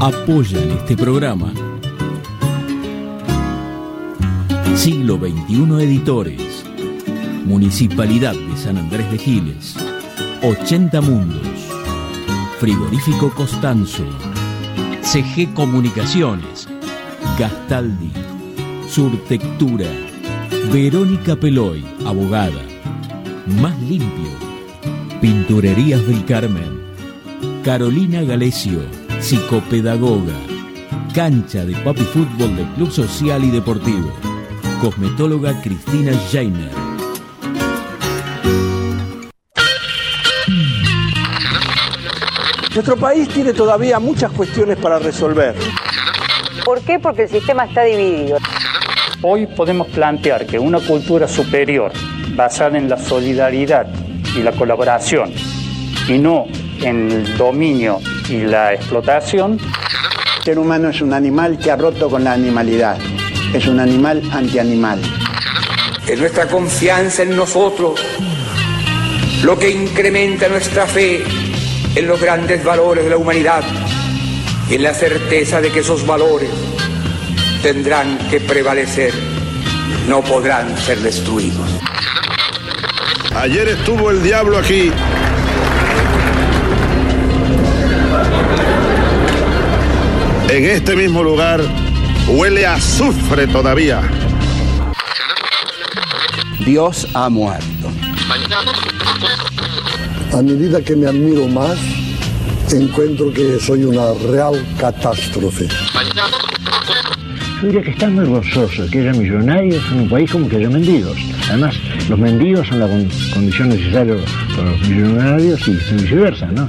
apoyan este programa. Siglo XXI Editores, Municipalidad de San Andrés de Giles, 80 Mundos, Frigorífico Costanzo, CG Comunicaciones, Gastaldi, Surtectura, Verónica Peloy, abogada, Más Limpio, Pinturerías del Carmen, Carolina Galesio, psicopedagoga, cancha de papi fútbol del Club Social y Deportivo, cosmetóloga Cristina Jainer. Nuestro país tiene todavía muchas cuestiones para resolver. ¿Por qué? Porque el sistema está dividido. Hoy podemos plantear que una cultura superior, basada en la solidaridad y la colaboración, y no en el dominio y la explotación. El ser humano es un animal que ha roto con la animalidad. Es un animal antianimal. Es nuestra confianza en nosotros lo que incrementa nuestra fe en los grandes valores de la humanidad y en la certeza de que esos valores tendrán que prevalecer, no podrán ser destruidos. Ayer estuvo el diablo aquí. En este mismo lugar huele a azufre todavía. Dios ha muerto. A medida que me admiro más, encuentro que soy una real catástrofe. Yo diría que están muy gozoso que haya millonarios en un país como que haya mendigos. Además, los mendigos son la condición necesaria para los millonarios y viceversa, ¿no?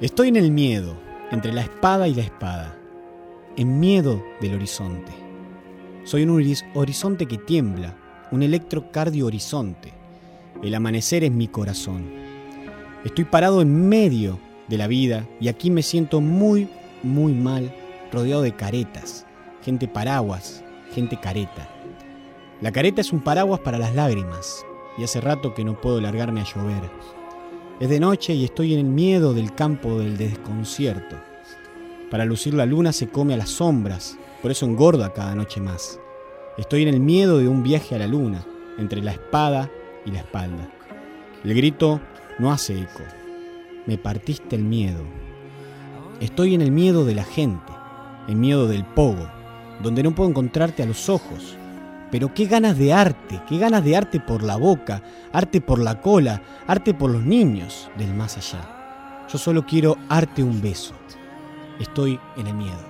Estoy en el miedo, entre la espada y la espada, en miedo del horizonte. Soy un horizonte que tiembla, un electrocardio horizonte. El amanecer es mi corazón. Estoy parado en medio de la vida y aquí me siento muy, muy mal, rodeado de caretas, gente paraguas, gente careta. La careta es un paraguas para las lágrimas y hace rato que no puedo largarme a llover. Es de noche y estoy en el miedo del campo del desconcierto. Para lucir la luna se come a las sombras, por eso engorda cada noche más. Estoy en el miedo de un viaje a la luna, entre la espada y la espalda. El grito no hace eco. Me partiste el miedo. Estoy en el miedo de la gente, el miedo del pogo, donde no puedo encontrarte a los ojos. Pero qué ganas de arte, qué ganas de arte por la boca, arte por la cola, arte por los niños del más allá. Yo solo quiero arte un beso. Estoy en el miedo.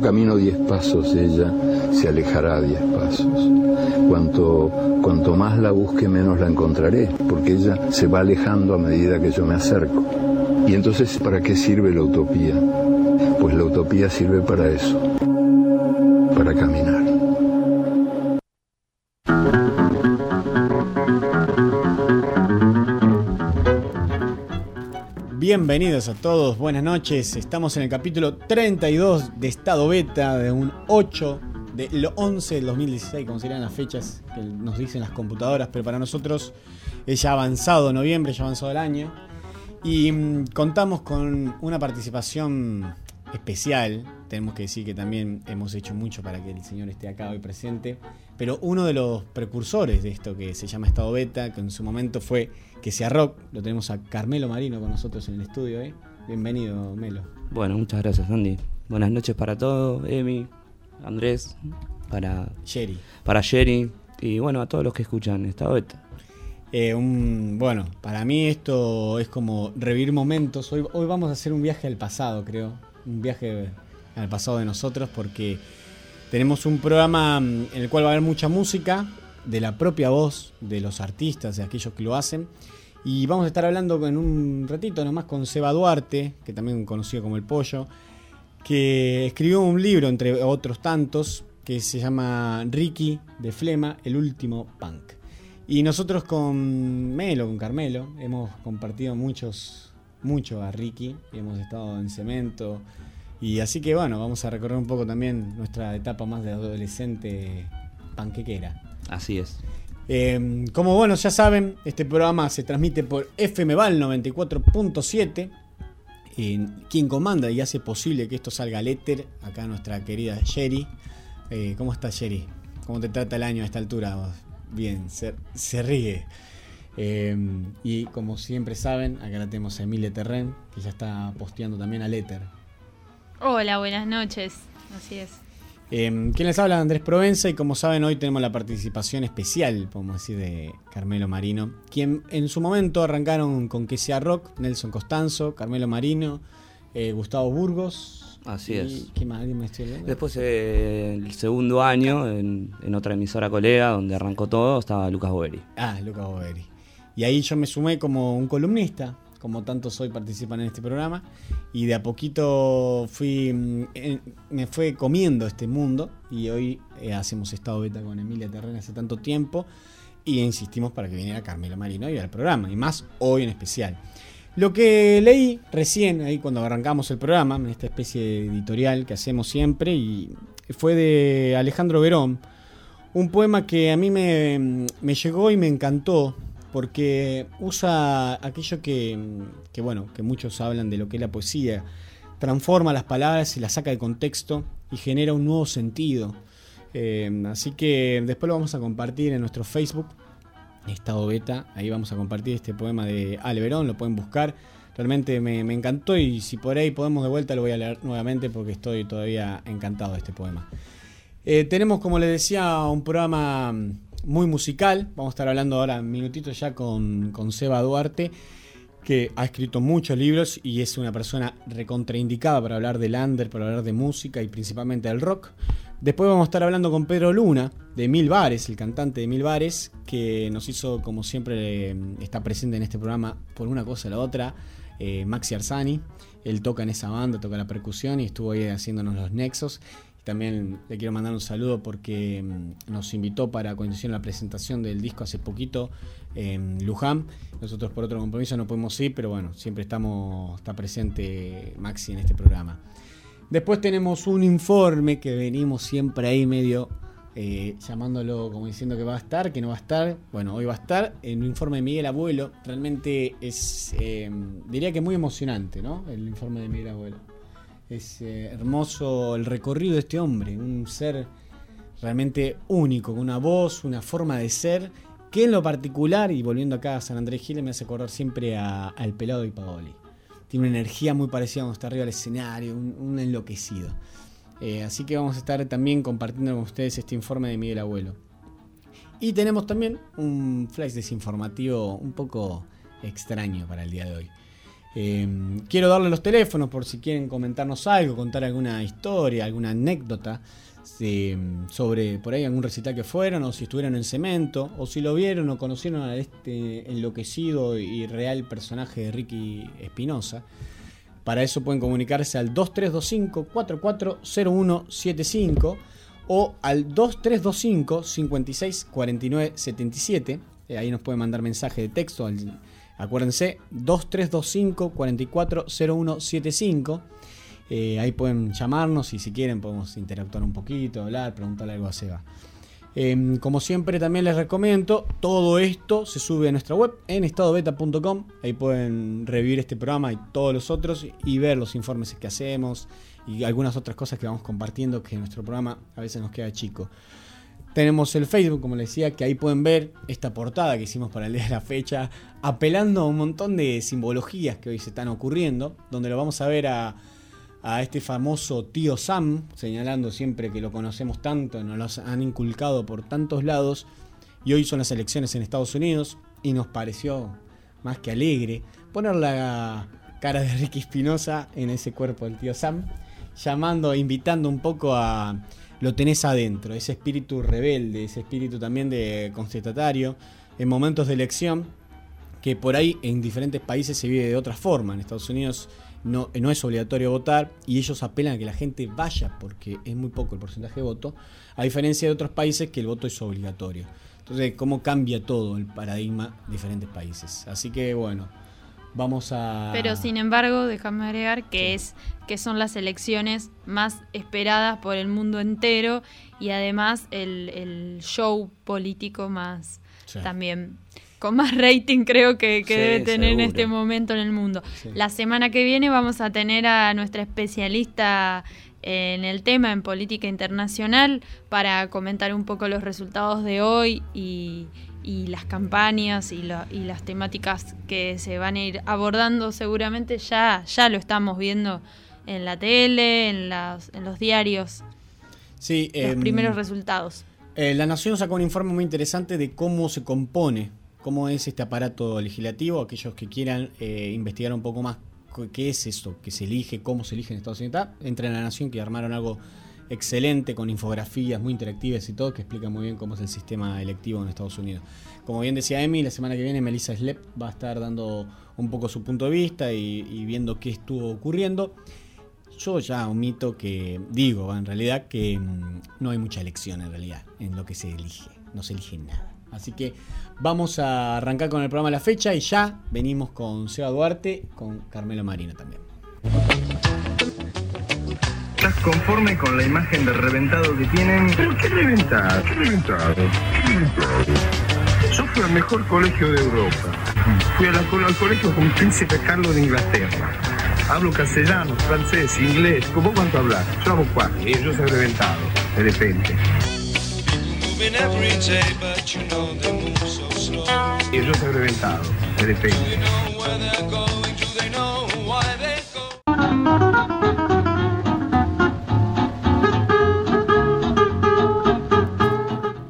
Camino diez pasos, ella se alejará diez pasos. Cuanto, cuanto más la busque, menos la encontraré, porque ella se va alejando a medida que yo me acerco. Y entonces, ¿para qué sirve la utopía? Pues la utopía sirve para eso, Bienvenidos a todos, buenas noches. Estamos en el capítulo 32 de Estado Beta, de un 8 del 11 del 2016, como serían las fechas que nos dicen las computadoras, pero para nosotros es ya avanzado noviembre, ya avanzado el año. Y mm, contamos con una participación especial. Tenemos que decir que también hemos hecho mucho para que el señor esté acá hoy presente. Pero uno de los precursores de esto que se llama Estado Beta, que en su momento fue que sea rock, lo tenemos a Carmelo Marino con nosotros en el estudio. ¿eh? Bienvenido, Melo. Bueno, muchas gracias, Andy. Buenas noches para todos, Emi, Andrés, para Jerry. Para Jerry y bueno, a todos los que escuchan Estado Beta. Eh, un, bueno, para mí esto es como revivir momentos. Hoy, hoy vamos a hacer un viaje al pasado, creo. Un viaje al pasado de nosotros porque tenemos un programa mm, en el cual va a haber mucha música de la propia voz de los artistas, de aquellos que lo hacen. Y vamos a estar hablando en un ratito nomás con Seba Duarte, que también conocido como El Pollo, que escribió un libro, entre otros tantos, que se llama Ricky de Flema, el último punk. Y nosotros con Melo, con Carmelo, hemos compartido muchos, mucho a Ricky, hemos estado en cemento. Y así que bueno, vamos a recorrer un poco también nuestra etapa más de adolescente panquequera. Así es. Eh, como bueno, ya saben, este programa se transmite por FMVAL 94.7. quien comanda y hace posible que esto salga al éter, acá nuestra querida Sherry. Eh, ¿Cómo estás, Sherry? ¿Cómo te trata el año a esta altura? bien, se, ríe. Em, y como siempre saben, acá la tenemos a Emilia Terren, que ya está posteando también al éter. Hola, buenas noches. Así es. Eh, ¿Quién les habla? Andrés Provenza y como saben hoy tenemos la participación especial, podemos decir, de Carmelo Marino, quien en su momento arrancaron con Que sea Rock, Nelson Costanzo, Carmelo Marino, eh, Gustavo Burgos, Así es. ¿Qué más? Después, eh, el segundo año, en, otra emisora colega, donde arrancó todo, estaba Lucas Boveri. Ah, Lucas Boveri. Y ahí yo me sumé como un columnista, como tantos hoy participan en este programa, y de a poquito mm, me fue comiendo este mundo, y hoy eh, hacemos estado beta con Emilia Terrena hace tanto tiempo, y insistimos para que viniera Carmelo Marino y al programa, y más hoy en especial. Lo que leí recién, ahí cuando arrancamos el programa, en esta especie de editorial que hacemos siempre, y fue de Alejandro Verón, un poema que a mí me, llegó y me encantó, porque usa aquello que, bueno, que muchos hablan de lo que es la poesía, transforma las palabras y las saca de contexto y genera un nuevo sentido. Eh, así que después lo vamos a compartir en nuestro Facebook estado beta. Ahí vamos a compartir este poema de Ale Verón, lo pueden buscar. Realmente me, encantó y si por ahí podemos de vuelta lo voy a leer nuevamente porque estoy todavía encantado de este poema. Eh, tenemos, como les decía, un programa muy musical. Vamos a estar hablando ahora un minutito ya con, con Seba Duarte, que ha escrito muchos libros y es una persona recontraindicada para hablar del under, para hablar de música y principalmente del rock. Después vamos a estar hablando con Pedro Luna, de Mil Bares, el cantante de Mil Bares, que nos hizo, como siempre, está presente en este programa por una cosa o la otra, eh, Maxi Arzani. Él toca en esa banda, toca la percusión y estuvo ahí haciéndonos los nexos. También le quiero mandar un saludo porque mm, nos invitó para hicieron la presentación del disco hace poquito en Luján. Nosotros por otro compromiso no podemos ir, pero bueno, siempre estamos, está presente Maxi en este programa. Después tenemos un informe que venimos siempre ahí medio eh, llamándolo como diciendo que va a estar, que no va a estar. Bueno, hoy va a estar en un informe de Miguel Abuelo. Realmente es, eh, diría que muy emocionante, ¿no? El informe de Miguel Abuelo. Es eh, hermoso el recorrido de este hombre, un ser realmente único, con una voz, una forma de ser, que en lo particular, y volviendo acá a San Andrés Giles, me hace acordar siempre al pelado de Paoli tiene una energía muy parecida cuando está arriba del escenario, un, enloquecido. Eh, así que vamos a estar también compartiendo con ustedes este informe de Miguel Abuelo. Y tenemos también un flash desinformativo un poco extraño para el día de hoy. Eh, quiero darle los teléfonos por si quieren comentarnos algo, contar alguna historia, alguna anécdota eh, sobre por ahí algún recital que fueron, o si estuvieron en cemento, o si lo vieron o conocieron a este enloquecido y real personaje de Ricky Espinosa. Para eso pueden comunicarse al 2325 440175 o al 2325 56 49 77. ahí nos pueden mandar mensaje de texto. Al, acuérdense, 2325 440175. Eh, ahí pueden llamarnos y si quieren podemos interactuar un poquito, hablar, preguntarle algo a Seba. Em, como siempre también les recomiendo, todo esto se sube a nuestra web en estadobeta.com. Ahí pueden revivir este programa y todos los otros y ver los informes que hacemos y algunas otras cosas que vamos compartiendo que nuestro programa a veces nos queda chico. Tenemos el Facebook, como les decía, que ahí pueden ver esta portada que hicimos para el día de la fecha, apelando a un montón de simbologías que hoy se están ocurriendo, donde lo vamos a ver a a este famoso tío Sam, señalando siempre que lo conocemos tanto, nos lo han inculcado por tantos lados, y hoy son las elecciones en Estados Unidos, y nos pareció más que alegre poner la cara de Ricky Espinosa en ese cuerpo del tío Sam, llamando, invitando un poco a lo tenés adentro, ese espíritu rebelde, ese espíritu también de constatatario, en momentos de elección, que por ahí en diferentes países se vive de otra forma. En Estados Unidos no, no es obligatorio votar y ellos apelan a que la gente vaya porque es muy poco el porcentaje de voto, a diferencia de otros países que el voto es obligatorio. Entonces, ¿cómo cambia todo el paradigma de diferentes países? Así que bueno, vamos a... Pero sin embargo, déjame agregar que, es, que son las elecciones más esperadas por el mundo entero y además el, show político más también con más rating creo que, debe tener en este momento en el mundo. La semana que viene vamos a tener a nuestra especialista en el tema en política internacional para comentar un poco los resultados de hoy y, las campañas y, las temáticas que se van a ir abordando seguramente ya, ya lo estamos viendo en la tele, en, en los diarios. Sí, los em, primeros resultados. Eh, la Nación sacó un informe muy interesante de cómo se compone cómo es este aparato legislativo, aquellos que quieran eh, investigar un poco más qué es esto que se elige, cómo se elige en Estados Unidos, entren a la Nación que armaron algo excelente con infografías muy interactivas y todo que explica muy bien cómo es el sistema electivo en Estados Unidos. Como bien decía Emi, la semana que viene Melissa Slep va a estar dando un poco su punto de vista y, y viendo qué estuvo ocurriendo. Yo ya omito que digo en realidad que mm, no hay mucha elección en realidad en lo que se elige, no se elige nada. Así que vamos a arrancar con el programa de la fecha y ya venimos con Seba Duarte, con Carmelo Marino también. ¿Estás conforme con la imagen de reventado que tienen? ¿Pero qué reventado? ¿Qué reventado? ¿Qué reventado? Yo fui al mejor colegio de Europa. Fui al colegio con Príncipe Carlos de Inglaterra. Hablo castellano, francés, inglés. ¿Cómo cuánto hablar? Yo hablo cuatro y yo soy reventado, de repente. Y ellos se reventado, de.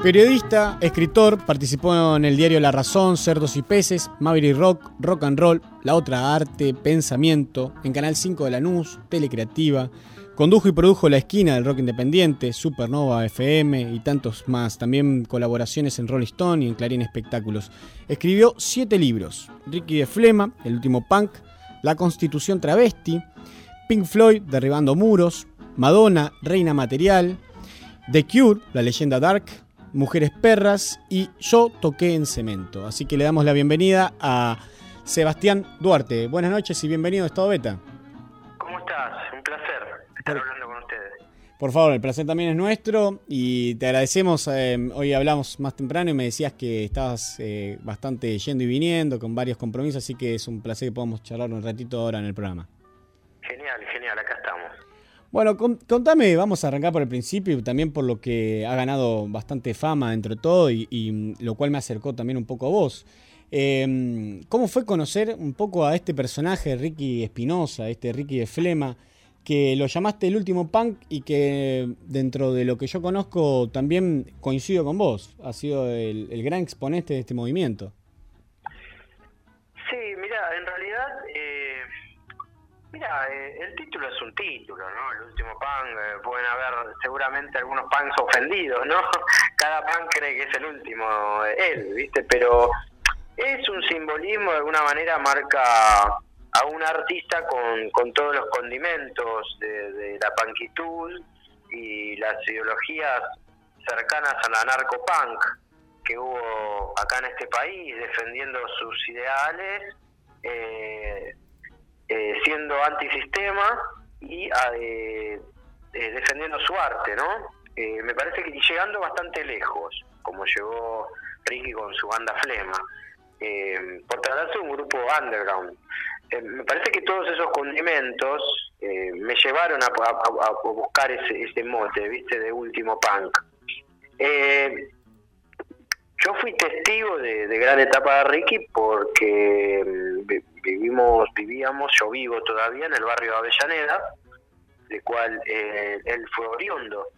Periodista, escritor, participó en el diario La Razón, Cerdos y Peces, Maverick Rock, Rock and Roll, La Otra Arte, Pensamiento, en Canal 5 de Lanús, Telecreativa, Condujo y produjo La Esquina del Rock Independiente, Supernova FM y tantos más. También colaboraciones en Rolling Stone y en Clarín Espectáculos. Escribió siete libros: Ricky de Flema, El último punk, La Constitución Travesti, Pink Floyd, Derribando Muros, Madonna, Reina Material, The Cure, La Leyenda Dark, Mujeres Perras y Yo Toqué en Cemento. Así que le damos la bienvenida a Sebastián Duarte. Buenas noches y bienvenido a Estado Beta. ¿Cómo estás? Un placer estar hablando con ustedes. Por favor, el placer también es nuestro y te agradecemos. Eh, hoy hablamos más temprano y me decías que estabas eh, bastante yendo y viniendo con varios compromisos, así que es un placer que podamos charlar un ratito ahora en el programa. Genial, genial, acá estamos. Bueno, contame, vamos a arrancar por el principio, también por lo que ha ganado bastante fama dentro de todo y, mm, lo cual me acercó también un poco a vos. Em, ¿Cómo fue conocer un poco a este personaje, Ricky Espinosa, este Ricky de Flema? Que lo llamaste el último punk y que dentro de lo que yo conozco también coincido con vos, ha sido el, gran exponente de este movimiento. Sí, mira, en realidad eh, Mira, eh, el título es un título, ¿no? El último pan, eh, pueden haber seguramente algunos pans ofendidos, ¿no? Cada pan cree que es el último, eh, él, ¿viste? Pero es un simbolismo, de alguna manera marca a un artista con, con todos los condimentos de, la panquitud y las ideologías cercanas a la narcopunk que hubo acá en este país, defendiendo sus ideales. Eh, eh, siendo antisistema y eh, defendiendo su arte, ¿no? me parece que llegando bastante lejos, como llegó Ricky con su banda Flema, por tratarse de un grupo underground. Me parece que todos esos condimentos me llevaron a, buscar ese, ese, mote, ¿viste? De último punk. yo fui testigo de, de, gran etapa de Ricky porque mm, vivimos, vivíamos, yo vivo todavía en el barrio de Avellaneda, de cual eh, él fue oriundo,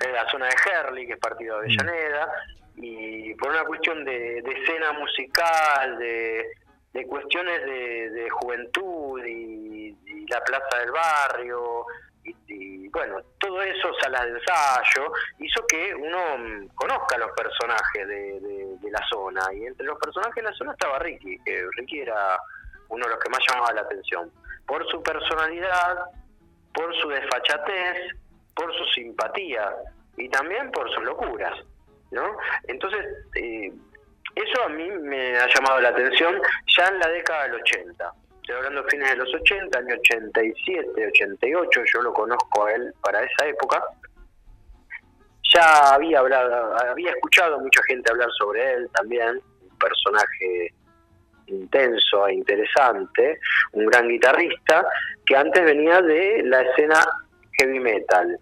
en la zona de Herley, que es partido de Avellaneda, y por una cuestión de, escena musical, de, cuestiones de, juventud y, la plaza del barrio, y, bueno, todo eso, salas de ensayo, hizo que uno mm, conozca los personajes de, la zona. Y entre los personajes de la zona estaba Ricky, que Ricky era uno de los que más llamaba la atención. Por su personalidad, por su desfachatez, por su simpatía y también por sus locuras. ¿no? Entonces, eh, eso a mí me ha llamado la atención ya en la década del 80 estoy hablando de fines de los 80, año 87, 88, yo lo conozco a él para esa época. Ya había hablado, había escuchado mucha gente hablar sobre él también, un personaje intenso e interesante, un gran guitarrista, que antes venía de la escena heavy metal.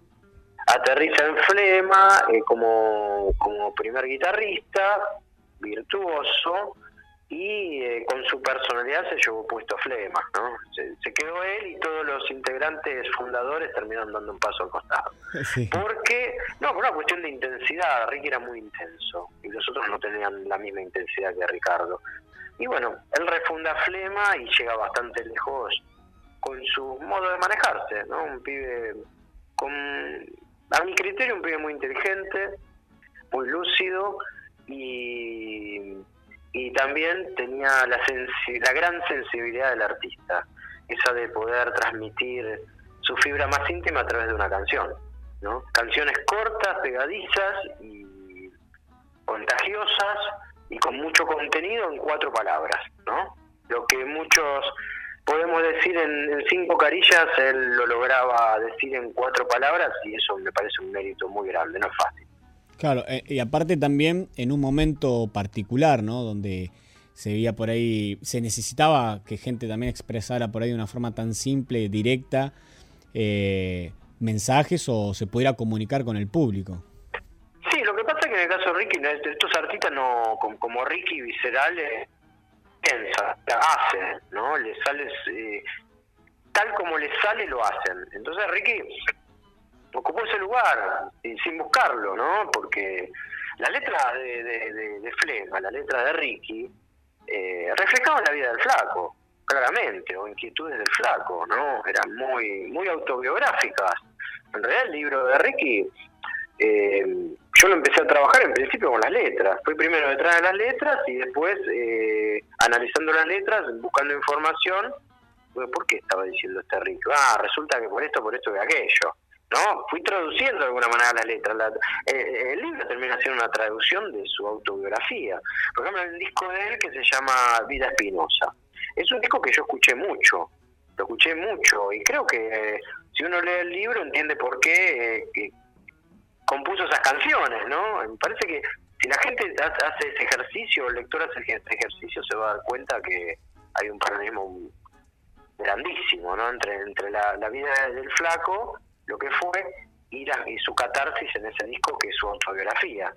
Aterriza en Flema eh, como, como primer guitarrista, virtuoso, y eh, con su personalidad se llevó puesto Flema, ¿no? Se, quedó él y todos los integrantes fundadores terminaron dando un paso al costado. Porque, no, por una cuestión de intensidad, Ricky era muy intenso y los otros no tenían la misma intensidad que Ricardo. Y bueno, él refunda Flema y llega bastante lejos con su modo de manejarse, ¿no? Un pibe con, a mi criterio, un pibe muy inteligente, muy lúcido y y también tenía la, la gran sensibilidad del artista, esa de poder transmitir su fibra más íntima a través de una canción, ¿no? Canciones cortas, pegadizas y contagiosas y con mucho contenido en cuatro palabras, ¿no? Lo que muchos podemos decir en, en, cinco carillas, él lo lograba decir en cuatro palabras y eso me parece un mérito muy grande, no es fácil. Claro, eh, y aparte también en un momento particular, ¿no? Donde se veía por ahí, se necesitaba que gente también expresara por ahí de una forma tan simple, directa, eh, mensajes o se pudiera comunicar con el público. Sí, lo que pasa es que en el caso de Ricky, estos artistas no, como, Ricky Viscerales, piensa, hacen, ¿no? Le sale, eh, tal como le sale, lo hacen. Entonces Ricky ocupó ese lugar sin buscarlo, ¿no? Porque la letra de, de, Flema, la letra de Ricky, eh, reflejaban la vida del flaco, claramente, o inquietudes del flaco, ¿no? Eran muy, muy autobiográficas. En realidad el libro de Ricky, eh, yo lo empecé a trabajar en principio con las letras. Fui primero detrás de las letras y después eh, analizando las letras, buscando información, ¿por qué estaba diciendo este Ricky? Ah, resulta que por esto, por esto, que aquello. ¿No? Fui traduciendo de alguna manera la letra. Eh, eh, el libro termina siendo una traducción de su autobiografía. Por ejemplo, el disco de él que se llama Vida Espinosa. Es un disco que yo escuché mucho, lo escuché mucho y creo que eh, si uno lee el libro entiende por qué compuso esas canciones, ¿no? Me parece que si la gente hace ese ejercicio, el lector hace ese ejercicio, se va a dar cuenta que hay un paralelismo grandísimo, ¿no? Entre, entre la, la vida del flaco lo que fue y, y su catarsis en ese disco que es su autobiografía.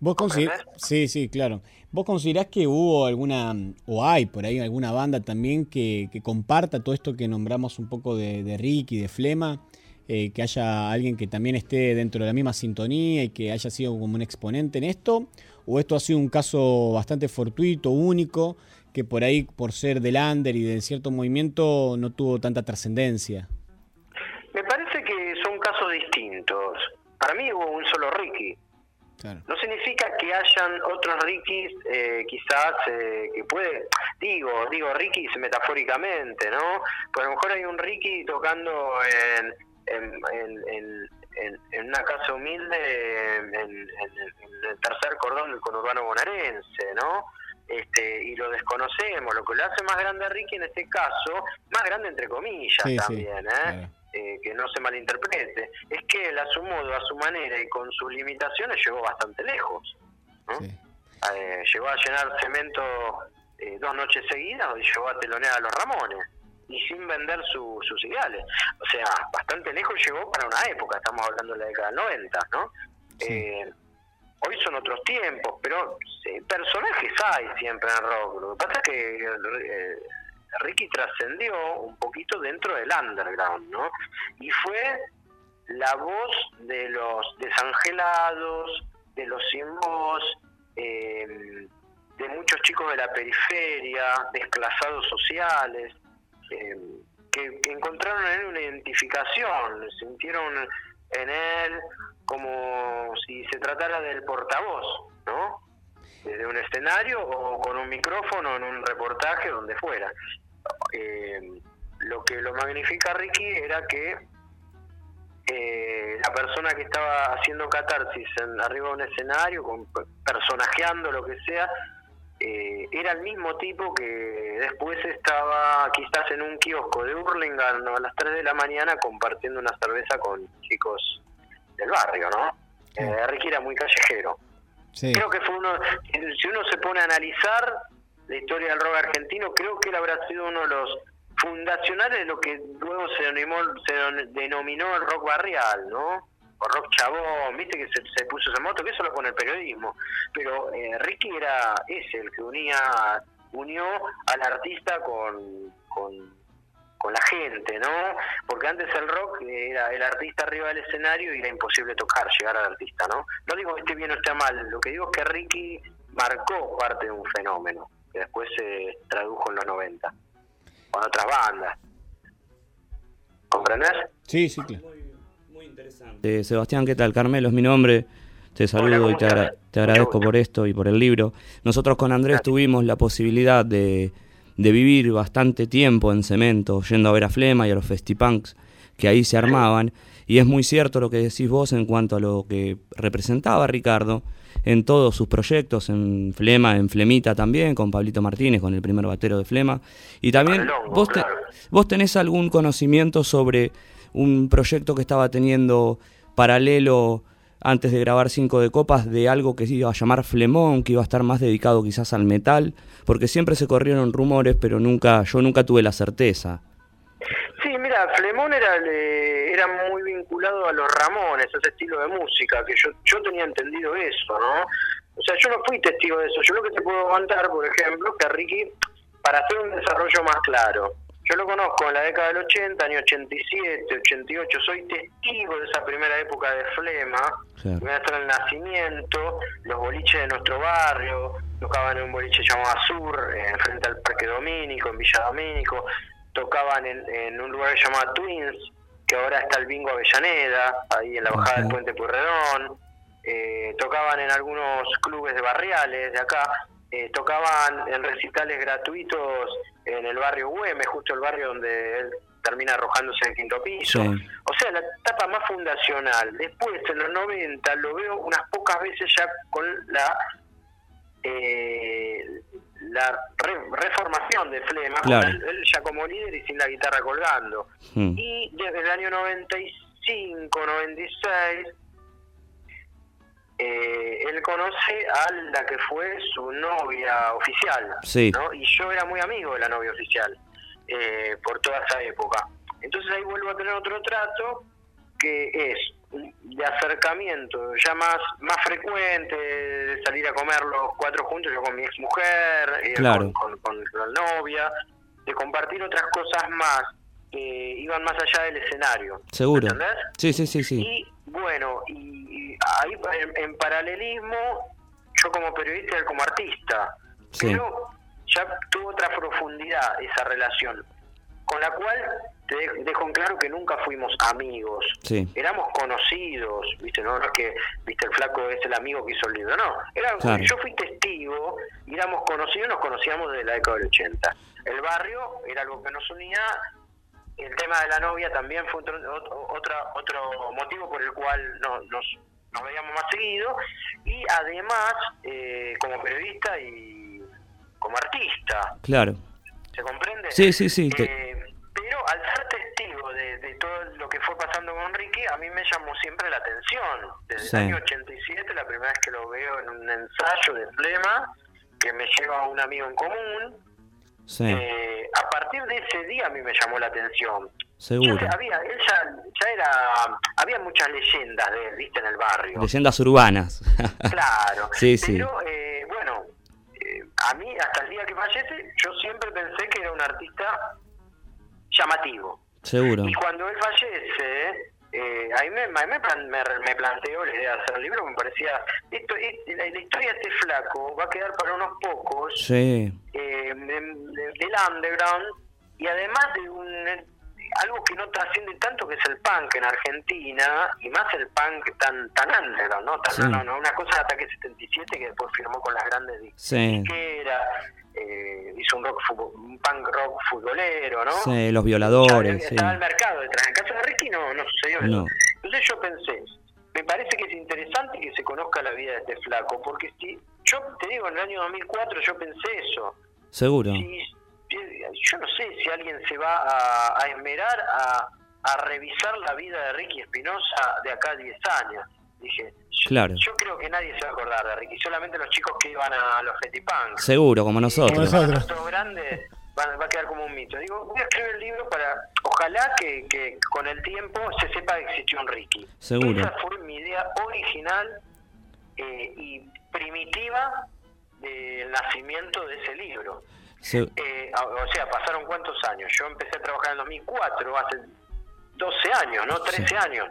¿Vos considerás? Sí, sí, claro. ¿Vos considerás que hubo alguna, o hay por ahí alguna banda también que, comparta todo esto que nombramos un poco de, de Ricky, de Flema? Eh, que haya alguien que también esté dentro de la misma sintonía y que haya sido como un exponente en esto? ¿O esto ha sido un caso bastante fortuito, único, que por ahí, por ser del under y de cierto movimiento, no tuvo tanta trascendencia. Me parece que son casos distintos. Para mí hubo un solo Ricky. No significa que hayan otros Rickys, eh, quizás, eh, que puede, digo, digo Ricky metafóricamente, ¿no? Pues a lo mejor hay un Ricky tocando en, en, en, una casa humilde en, el tercer cordón del conurbano bonaerense, ¿no? Este, y lo desconocemos. Lo que lo hace más grande a Ricky en este caso, más grande entre comillas también, ¿eh? Eh, que no se malinterprete, es que él a su modo, a su manera y con sus limitaciones llegó bastante lejos. Eh, llegó a llenar cemento eh, dos noches seguidas y llegó a telonear a los Ramones y sin vender sus ideales. O sea, bastante lejos llegó para una época, estamos hablando de la década del 90, ¿no? hoy son otros tiempos, pero personajes hay siempre en el rock. Lo que pasa es que Ricky trascendió un poquito dentro del underground, ¿no? Y fue la voz de los desangelados, de los sin voz, eh, de muchos chicos de la periferia, desplazados sociales, eh, que, encontraron en él una identificación, sintieron en él como si se tratara del portavoz, ¿no? Desde un escenario o con un micrófono en un reportaje, donde fuera eh, lo que lo magnifica Ricky era que eh, la persona que estaba haciendo catarsis en, arriba de un escenario, con, personajeando lo que sea, eh, era el mismo tipo que después estaba quizás en un kiosco de Hurlingham a las 3 de la mañana compartiendo una cerveza con chicos del barrio, ¿no? Eh, Ricky era muy callejero. Creo que fue uno, si uno se pone a analizar, la historia del rock argentino, creo que él habrá sido uno de los fundacionales de lo que luego se denominó, el rock barrial, ¿no? O rock chabón, viste que se, puso esa moto, que eso lo pone el periodismo. Pero eh, Ricky era ese, el que unía unió al artista con, con, con la gente, ¿no? Porque antes el rock era el artista arriba del escenario y era imposible tocar, llegar al artista, ¿no? No digo que esté bien o esté mal, lo que digo es que Ricky marcó parte de un fenómeno que después se tradujo en los 90, con otras bandas. ¿Comprendés? Sí, sí, claro. Muy, interesante. Sebastián, ¿qué tal? Carmelo es mi nombre. Te saludo y te, te agradezco por esto y por el libro. Nosotros con Andrés tuvimos la posibilidad de, de vivir bastante tiempo en cemento, yendo a ver a Flema y a los festipunks que ahí se armaban. Y es muy cierto lo que decís vos en cuanto a lo que representaba Ricardo en todos sus proyectos, en Flema, en Flemita también, con Pablito Martínez, con el primer batero de Flema. Y también, vos, ¿vos tenés algún conocimiento sobre un proyecto que estaba teniendo paralelo antes de grabar Cinco de Copas de algo que se iba a llamar Flemón, que iba a estar más dedicado quizás al metal? Porque siempre se corrieron rumores, pero nunca yo nunca tuve la certeza. Flemón era, era muy vinculado a los Ramones, ese estilo de música, que yo, yo tenía entendido eso, ¿no? O sea, yo no fui testigo de eso. Yo lo que te puedo contar, por ejemplo, que Ricky, para hacer un desarrollo más claro, yo lo conozco en la década del 80, año 87, 88, soy testigo de esa primera época de Flema, voy a estar el nacimiento, los boliches de nuestro barrio, tocaban en un boliche llamado Azur, eh, frente al Parque Domínico, en Villa Domínico, tocaban en, un lugar llamado Twins, que ahora está el Bingo Avellaneda, ahí en la bajada del Puente Purredón, eh, tocaban en algunos clubes de barriales de acá, eh, tocaban en recitales gratuitos en el barrio Güemes, justo el barrio donde él termina arrojándose el quinto piso. O sea, la etapa más fundacional. Después, en los 90, lo veo unas pocas veces ya con la eh, la reformación de Flema, él, ya como líder y sin la guitarra colgando. Hmm. Y desde el año 95, 96, eh, él conoce a la que fue su novia oficial. Y yo era muy amigo de la novia oficial eh, por toda esa época. Entonces ahí vuelvo a tener otro trato que es de acercamiento ya más más frecuente, de salir a comer los cuatro juntos, yo con mi ex mujer, eh, con, con, la novia, de compartir otras cosas más que iban más allá del escenario. Seguro. ¿Entendés? Sí, sí, sí, sí. Y bueno, y, ahí en, paralelismo, yo como periodista y como artista, pero ya tuvo otra profundidad esa relación, con la cual te dejo en claro que nunca fuimos amigos, Sí. éramos conocidos, viste, no, no es que, viste, el flaco es el amigo que hizo el libro, no, era, Claro. yo fui testigo, y éramos conocidos, nos conocíamos desde la década del 80. El barrio era algo que nos unía, el tema de la novia también fue otro, otro, otro motivo por el cual no- nos, nos veíamos más seguido, y además, eh, como periodista y como artista, Claro. ¿Se comprende? Sí, sí, sí. te- Eh, pero al ser testigo de, de todo lo que fue pasando con Ricky, a mí me llamó siempre la atención. Desde Sí. el año 87, la primera vez que lo veo en un ensayo de Flema, que me lleva a un amigo en común, sí, eh, a partir de ese día a mí me llamó la atención. seguro. Había, él ya, ya era, había muchas leyendas de él, viste, en el barrio. Leyendas urbanas. Claro. Sí, sí. Pero, bueno, eh, a mí hasta el día que fallece, yo siempre pensé que era un artista llamativo. Seguro. Y cuando él fallece, eh, ahí me, me, me me- me planteo la idea de hacer el libro, me parecía, esto, es- la, la historia de este flaco va a quedar para unos pocos, Sí, eh, de- de- del underground, y además de un algo que no trasciende tanto que es el punk en Argentina y más el punk tan tan underground no tan Sí. no, no, una cosa de Ataque 77 que después firmó con las grandes Sí. disqueras eh, hizo un rock un punk rock futbolero no sí, los estaba, violadores, sí. estaba el mercado detrás en caso de Ricky no, no sucedió eso No. entonces yo pensé me parece que es interesante que se conozca la vida de este flaco porque si yo te digo en el año 2004 yo pensé eso Seguro. Yo no sé si alguien se va a, a esmerar a, a revisar la vida de Ricky Espinosa de acá a 10 años. Dije, yo, Claro. yo creo que nadie se va a acordar de Ricky, solamente los chicos que iban a los Fetipunk. Seguro, como nosotros. Los grandes van- va a quedar como un mito. Digo, voy a escribir el libro para, ojalá que, que con el tiempo se sepa que existió un Ricky. Seguro. Esa fue mi idea original eh, y primitiva del nacimiento de ese libro. Eh, o sea, pasaron cuántos años. Yo empecé a trabajar en 2004, hace 12 años, ¿no? 13 años.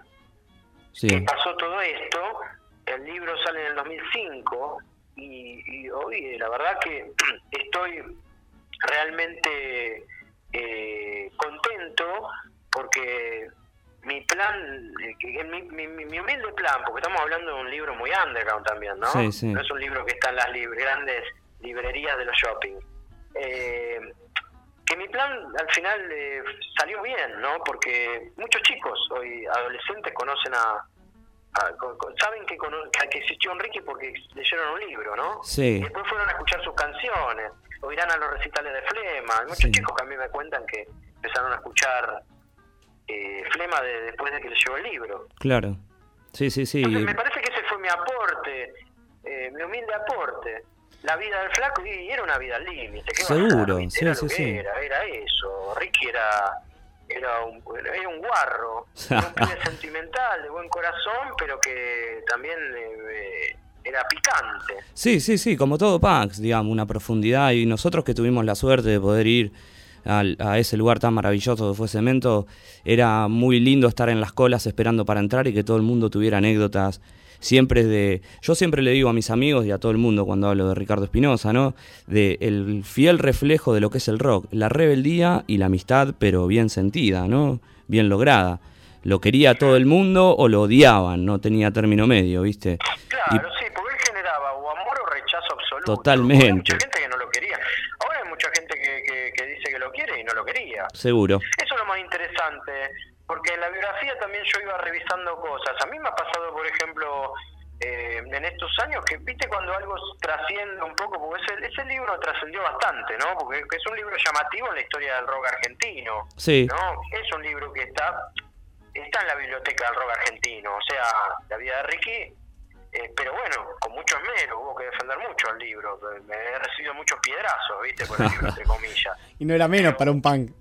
sí. Que pasó todo esto. El libro sale en el 2005 y, y hoy eh, la verdad que estoy realmente eh, contento porque mi plan, eh, mi, mi, mi- mi humilde plan, porque estamos hablando de un libro muy underground también, ¿no? Sí, sí. No es un libro que está en las lib- grandes librerías de los shopping. Eh, que mi plan al final eh, salió bien, ¿no? Porque muchos chicos hoy, adolescentes, conocen a... a- con- con- saben que, cono- que que existió Enrique porque leyeron un libro, ¿no? Sí. Y después fueron a escuchar sus canciones, o irán a los recitales de Flema. Hay muchos Sí. chicos que a mí me cuentan que empezaron a escuchar eh, Flema de- después de que les llegó el libro. Claro. Sí, sí, sí. Entonces, me parece que ese fue mi aporte, eh, mi humilde aporte. La vida del flaco, y era una vida al límite. ¿qué va a hacer, Seguro, sí, Era sí, sí. Era, era eso. Ricky era, era, un, era un guarro, era un pibe sentimental, de buen corazón, pero que también eh, era picante. Sí, sí, sí, como todo Pax, digamos, una profundidad. Y nosotros que tuvimos la suerte de poder ir al- a ese lugar tan maravilloso que fue Cemento, era muy lindo estar en las colas esperando para entrar y que todo el mundo tuviera anécdotas. Siempre de. Yo siempre le digo a mis amigos y a todo el mundo cuando hablo de Ricardo Espinosa, ¿no? De el fiel reflejo de lo que es el rock, la rebeldía y la amistad, pero bien sentida, ¿no? Bien lograda. Lo quería todo el mundo o lo odiaban, no tenía término medio, ¿viste? Y- Claro, sí, porque él generaba o amor o rechazo absoluto. Totalmente. Hay mucha gente que no lo quería. Ahora hay mucha gente que, que, que dice que lo quiere y no lo quería. Seguro. Eso es lo más interesante, porque en la biografía también yo iba revisando cosas. A mí me ha pasado, por ejemplo, eh, en estos años, que viste cuando algo trasciende un poco, porque ese, ese libro trascendió bastante, ¿no? Porque es un libro llamativo en la historia del rock argentino. Sí. ¿no? Es un libro que está está en la biblioteca del rock argentino, o sea, la vida de Ricky, eh, pero bueno, con mucho esmero, hubo que defender mucho el libro, me he recibido muchos piedrazos, ¿viste? Por el libro, entre comillas. Y no era menos para un punk.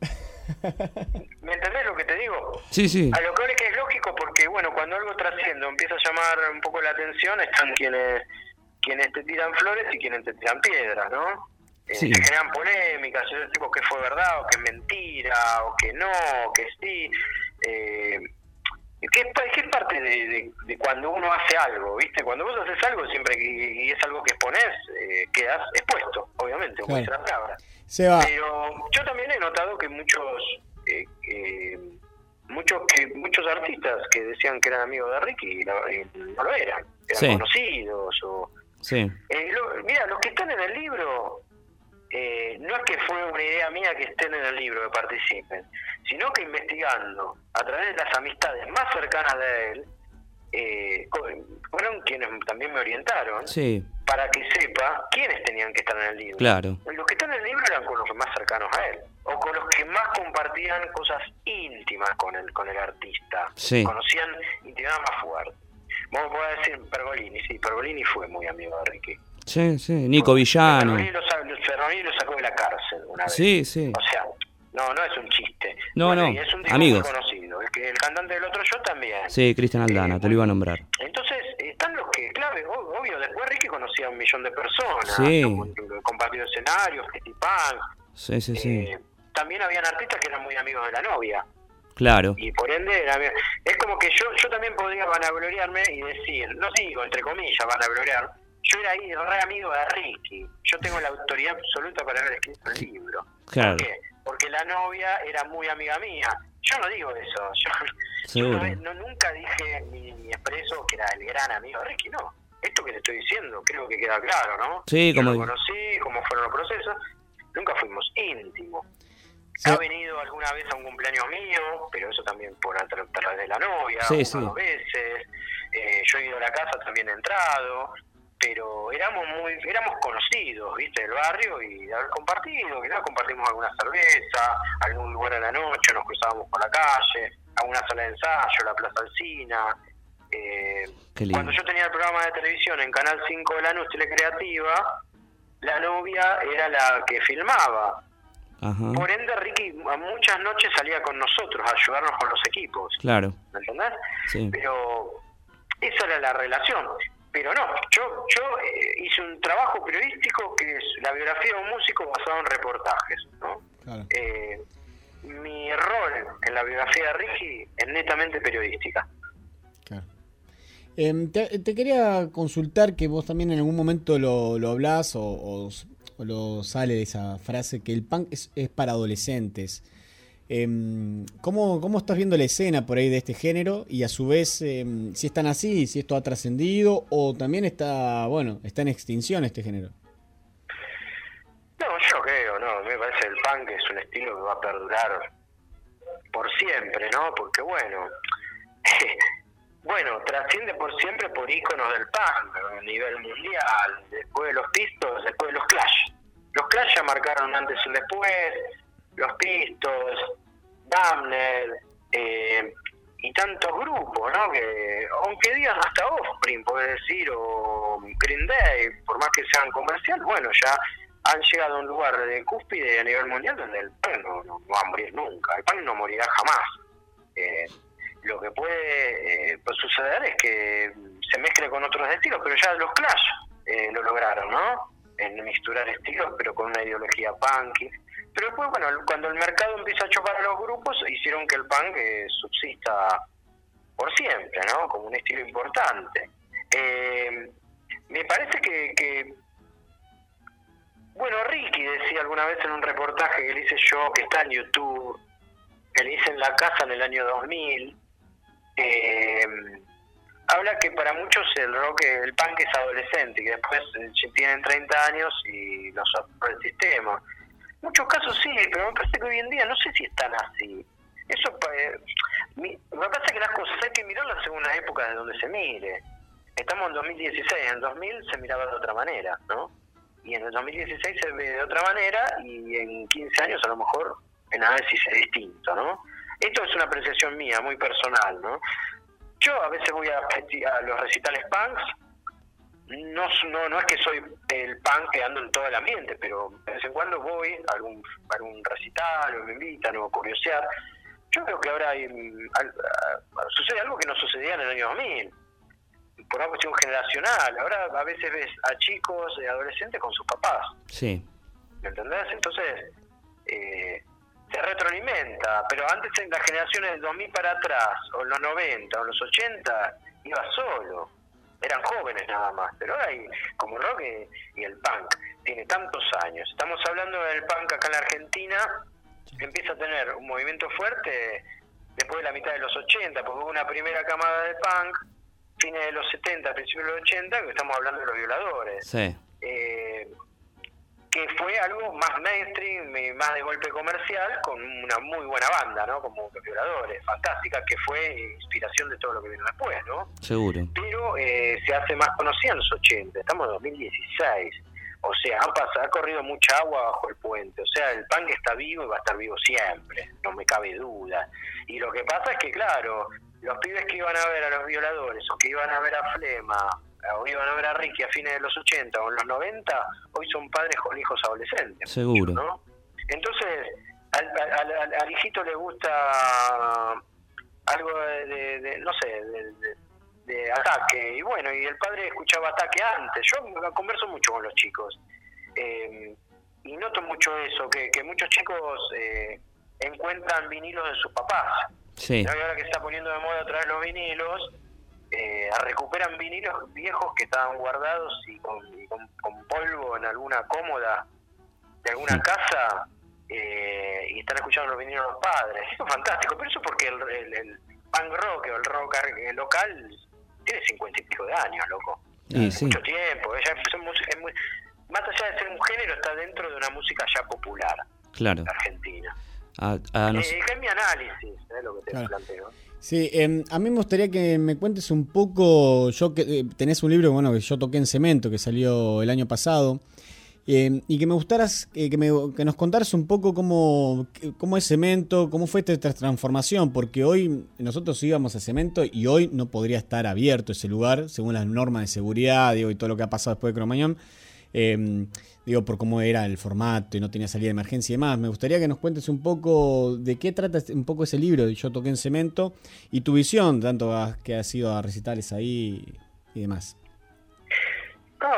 ¿Me entendés lo que te digo? Sí, sí. A lo que ahora es que es lógico porque, bueno, cuando algo trasciende, empieza a llamar un poco la atención, están quienes quienes te tiran flores y quienes te tiran piedras, ¿no? Eh, Sí. Se generan polémicas, yo digo que fue verdad o que es mentira, o que no, o que sí. Eh, que es, parte de, cuando uno hace algo, ¿viste? Cuando vos haces algo, siempre que y es algo que expones, eh, quedas expuesto, obviamente, como dice la palabra. Pero yo también he notado que muchos eh, eh, muchos que muchos artistas que decían que eran amigos de Ricky no, no lo eran, eran conocidos o... Sí. mira, los que están en el libro eh, no es que fue una idea mía que estén en el libro, que participen, sino que investigando a través de las amistades más cercanas de él, eh, fueron quienes también me orientaron para que sepa quiénes tenían que estar en el libro. Claro. Los que están en el libro eran con los más cercanos a él, o con los que más compartían cosas íntimas con el, con el artista, conocían intimidad más fuerte. Vamos a decir Pergolini, sí, Pergolini fue muy amigo de Ricky. Sí, sí, Nico Villano. Ferroni lo, sacó de la cárcel una vez. Sí, sí. O sea, no, no es un chiste. No, no, es un amigos. Conocido. El, que, el cantante del otro yo también. Sí, Cristian Aldana, te lo iba a nombrar. Entonces, están los que, clave, obvio, después Ricky conocía a un millón de personas. Sí. Compartido escenarios, festival. Sí, sí, sí. Eh, también habían artistas que eran muy amigos de la novia. Claro. Y por ende, es como que yo yo también podría vanagloriarme y decir, no digo entre comillas vanagloriar, yo era ahí re amigo de Ricky. Yo tengo la autoridad absoluta para haber escrito el libro. Claro. ¿Por qué? Porque la novia era muy amiga mía. Yo no digo eso. Yo, no, nunca dije ni, expreso que era el gran amigo de Ricky, no. Esto que te estoy diciendo creo que queda claro, ¿no? Sí, como... lo conocí, cómo fueron los procesos. Nunca fuimos íntimos. Ha venido alguna vez a un cumpleaños mío, pero eso también por a través de la novia, sí, dos veces. Eh, yo he ido a la casa, también he entrado pero éramos muy éramos conocidos viste del barrio y de haber compartido quizás compartimos alguna cerveza algún lugar a la noche nos cruzábamos por la calle alguna sala de ensayo la plaza Alcina eh, cuando yo tenía el programa de televisión en Canal 5 de la Noche Creativa la novia era la que filmaba. Por ende Ricky a muchas noches salía con nosotros a ayudarnos con los equipos. Claro. ¿me entendés? pero esa era la relación pero no, yo, yo eh, hice un trabajo periodístico que es la biografía de un músico basado en reportajes. ¿no? Eh, mi rol en la biografía de Ricky es netamente periodística. Em, te, quería consultar que vos también en algún momento lo, lo hablás o, o, lo sale de esa frase que el punk es, es para adolescentes. Em, ¿cómo, ¿Cómo estás viendo la escena por ahí de este género? Y a su vez, em, si están así, si esto ha trascendido o también está, bueno, está en extinción este género. No, yo creo, no, me parece el punk es un estilo que va a perdurar por siempre, ¿no? Porque bueno, bueno, trasciende por siempre por íconos del punk a nivel mundial, después de los Pistos, después de los Clash. Los Clash ya marcaron antes y después, los Pistos, Damner eh, y tantos grupos, ¿no? Que aunque digan hasta Offspring, puede decir, o Green Day, por más que sean comerciales, bueno, ya han llegado a un lugar de cúspide a nivel mundial donde el pan no, va a morir nunca, el pan no morirá jamás. Eh, lo que puede eh, suceder es que se mezcle con otros estilos, pero ya los Clash lo lograron, ¿no? En mixturar estilos, pero con una ideología punky. Pero después, bueno, cuando el mercado empieza a chocar a los grupos, hicieron que el punk eh, subsista por siempre, ¿no? Como un estilo importante. Eh, me parece que, bueno, Ricky decía alguna vez en un reportaje que le hice yo, que está en YouTube, que le hice en la casa en el año 2000, eh, habla que para muchos el rock, el punk es adolescente, y que después tienen 30 años y los el sistema muchos casos sí, pero me parece que hoy en día no sé si están así. Eso eh, me parece que las cosas hay que mirarlas según la época de donde se mire. Estamos en 2016, en el 2000 se miraba de otra manera, ¿no? Y en el 2016 se ve de otra manera y en 15 años a lo mejor en análisis es distinto, ¿no? Esto es una apreciación mía, muy personal, ¿no? Yo a veces voy a, a los recitales punks no, no, no es que soy el pan que ando en todo el ambiente, pero de vez en cuando voy a algún, algún recital o me invitan o a curiosear. Yo creo que ahora hay, sucede algo que no sucedía en el año 2000, por una cuestión generacional. Ahora a veces ves a chicos, adolescentes con sus papás. Sí. ¿Me entendés? Entonces, eh, se retroalimenta, pero antes en las generaciones del 2000 para atrás, o en los 90, o en los 80, iba solo. Eran jóvenes nada más, pero ahora hay, como el rock y, el punk, tiene tantos años. Estamos hablando del punk acá en la Argentina, empieza a tener un movimiento fuerte después de la mitad de los 80, porque hubo una primera camada de punk, fines de los 70, principios de los 80, que estamos hablando de los violadores. Sí. Eh, que fue algo más mainstream, más de golpe comercial, con una muy buena banda, ¿no? Como Los Violadores, fantástica, que fue inspiración de todo lo que vino después, ¿no? Seguro. Pero eh, se hace más conocida en los 80, estamos en 2016. O sea, ha, pasado, ha corrido mucha agua bajo el puente. O sea, el punk está vivo y va a estar vivo siempre, no me cabe duda. Y lo que pasa es que, claro, los pibes que iban a ver a los violadores o que iban a ver a Flema iban a ver a Ricky a fines de los 80 o en los 90, hoy son padres con hijos adolescentes. Seguro. ¿no? Entonces, al, al, hijito le gusta algo de, no sé, de, ataque. Y bueno, y el padre escuchaba ataque antes. Yo converso mucho con los chicos. Eh, y noto mucho eso, que, que muchos chicos eh, encuentran vinilos de sus papás. Sí. Ahora que se está poniendo de moda traer los vinilos, eh, recuperan vinilos viejos que estaban guardados y con, con, polvo en alguna cómoda de alguna casa eh, y están escuchando los vinilos de los padres. Eso es fantástico, pero eso porque el, el, el punk rock o el rock local tiene cincuenta y pico de años, loco. Mucho tiempo. más allá de ser un género, está dentro de una música ya popular. Claro. Argentina. A, eh, es mi análisis, es lo que te planteo. Sí, em, a mí me gustaría que me cuentes un poco, yo que eh, tenés un libro bueno que yo toqué en cemento que salió el año pasado em, y que me gustaras eh, que, que, nos contaras un poco cómo, cómo es cemento, cómo fue esta transformación, porque hoy nosotros íbamos a cemento y hoy no podría estar abierto ese lugar según las normas de seguridad digo, y todo lo que ha pasado después de Cromañón. Eh, digo, por cómo era el formato y no tenía salida de emergencia y demás. Me gustaría que nos cuentes un poco de qué trata este, un poco ese libro, Yo toqué en cemento, y tu visión, tanto que has ido a recitales ahí y demás. No,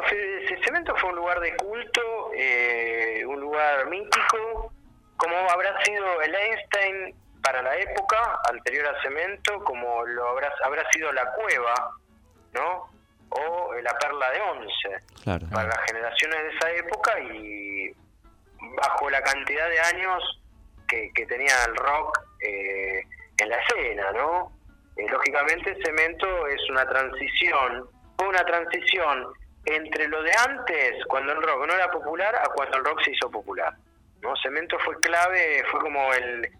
Cemento fue un lugar de culto, eh, un lugar mítico, como habrá sido el Einstein para la época anterior a Cemento, como lo habrá, habrá sido la cueva, ¿no? O La Perla de Once, para las generaciones de esa época y bajo la cantidad de años que, tenía el rock eh, en la escena, ¿no? Eh, lógicamente Cemento es una transición, fue una transición entre lo de antes, cuando el rock no era popular, a cuando el rock se hizo popular. ¿no? Cemento fue clave, fue como el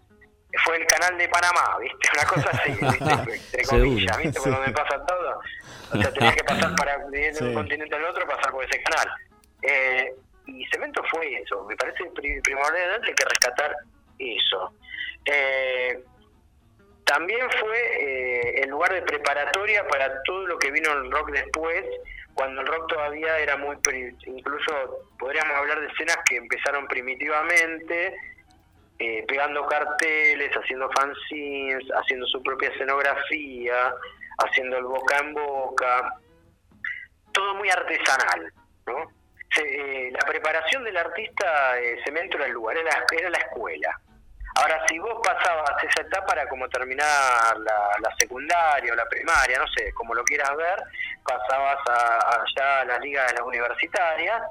fue el canal de Panamá, ¿viste? Una cosa así, ¿viste? Entre comillas, ¿viste? Por donde pasa todo. O sea, tenías que pasar para ir de un continente al otro, pasar por ese canal. Eh, y Cemento fue eso. Me parece primordial que rescatar eso. Eh, también fue eh, el lugar de preparatoria para todo lo que vino el rock después, cuando el rock todavía era muy, incluso podríamos hablar de escenas que empezaron primitivamente, eh, pegando carteles, haciendo fanzines, haciendo su propia escenografía, haciendo el boca en boca, todo muy artesanal, ¿no? Eh, la preparación del artista eh, cemento era el lugar, era, era, la escuela. Ahora, si vos pasabas esa etapa para como terminar la, secundaria o la primaria, no sé, como lo quieras ver, pasabas allá a la liga de las universitarias,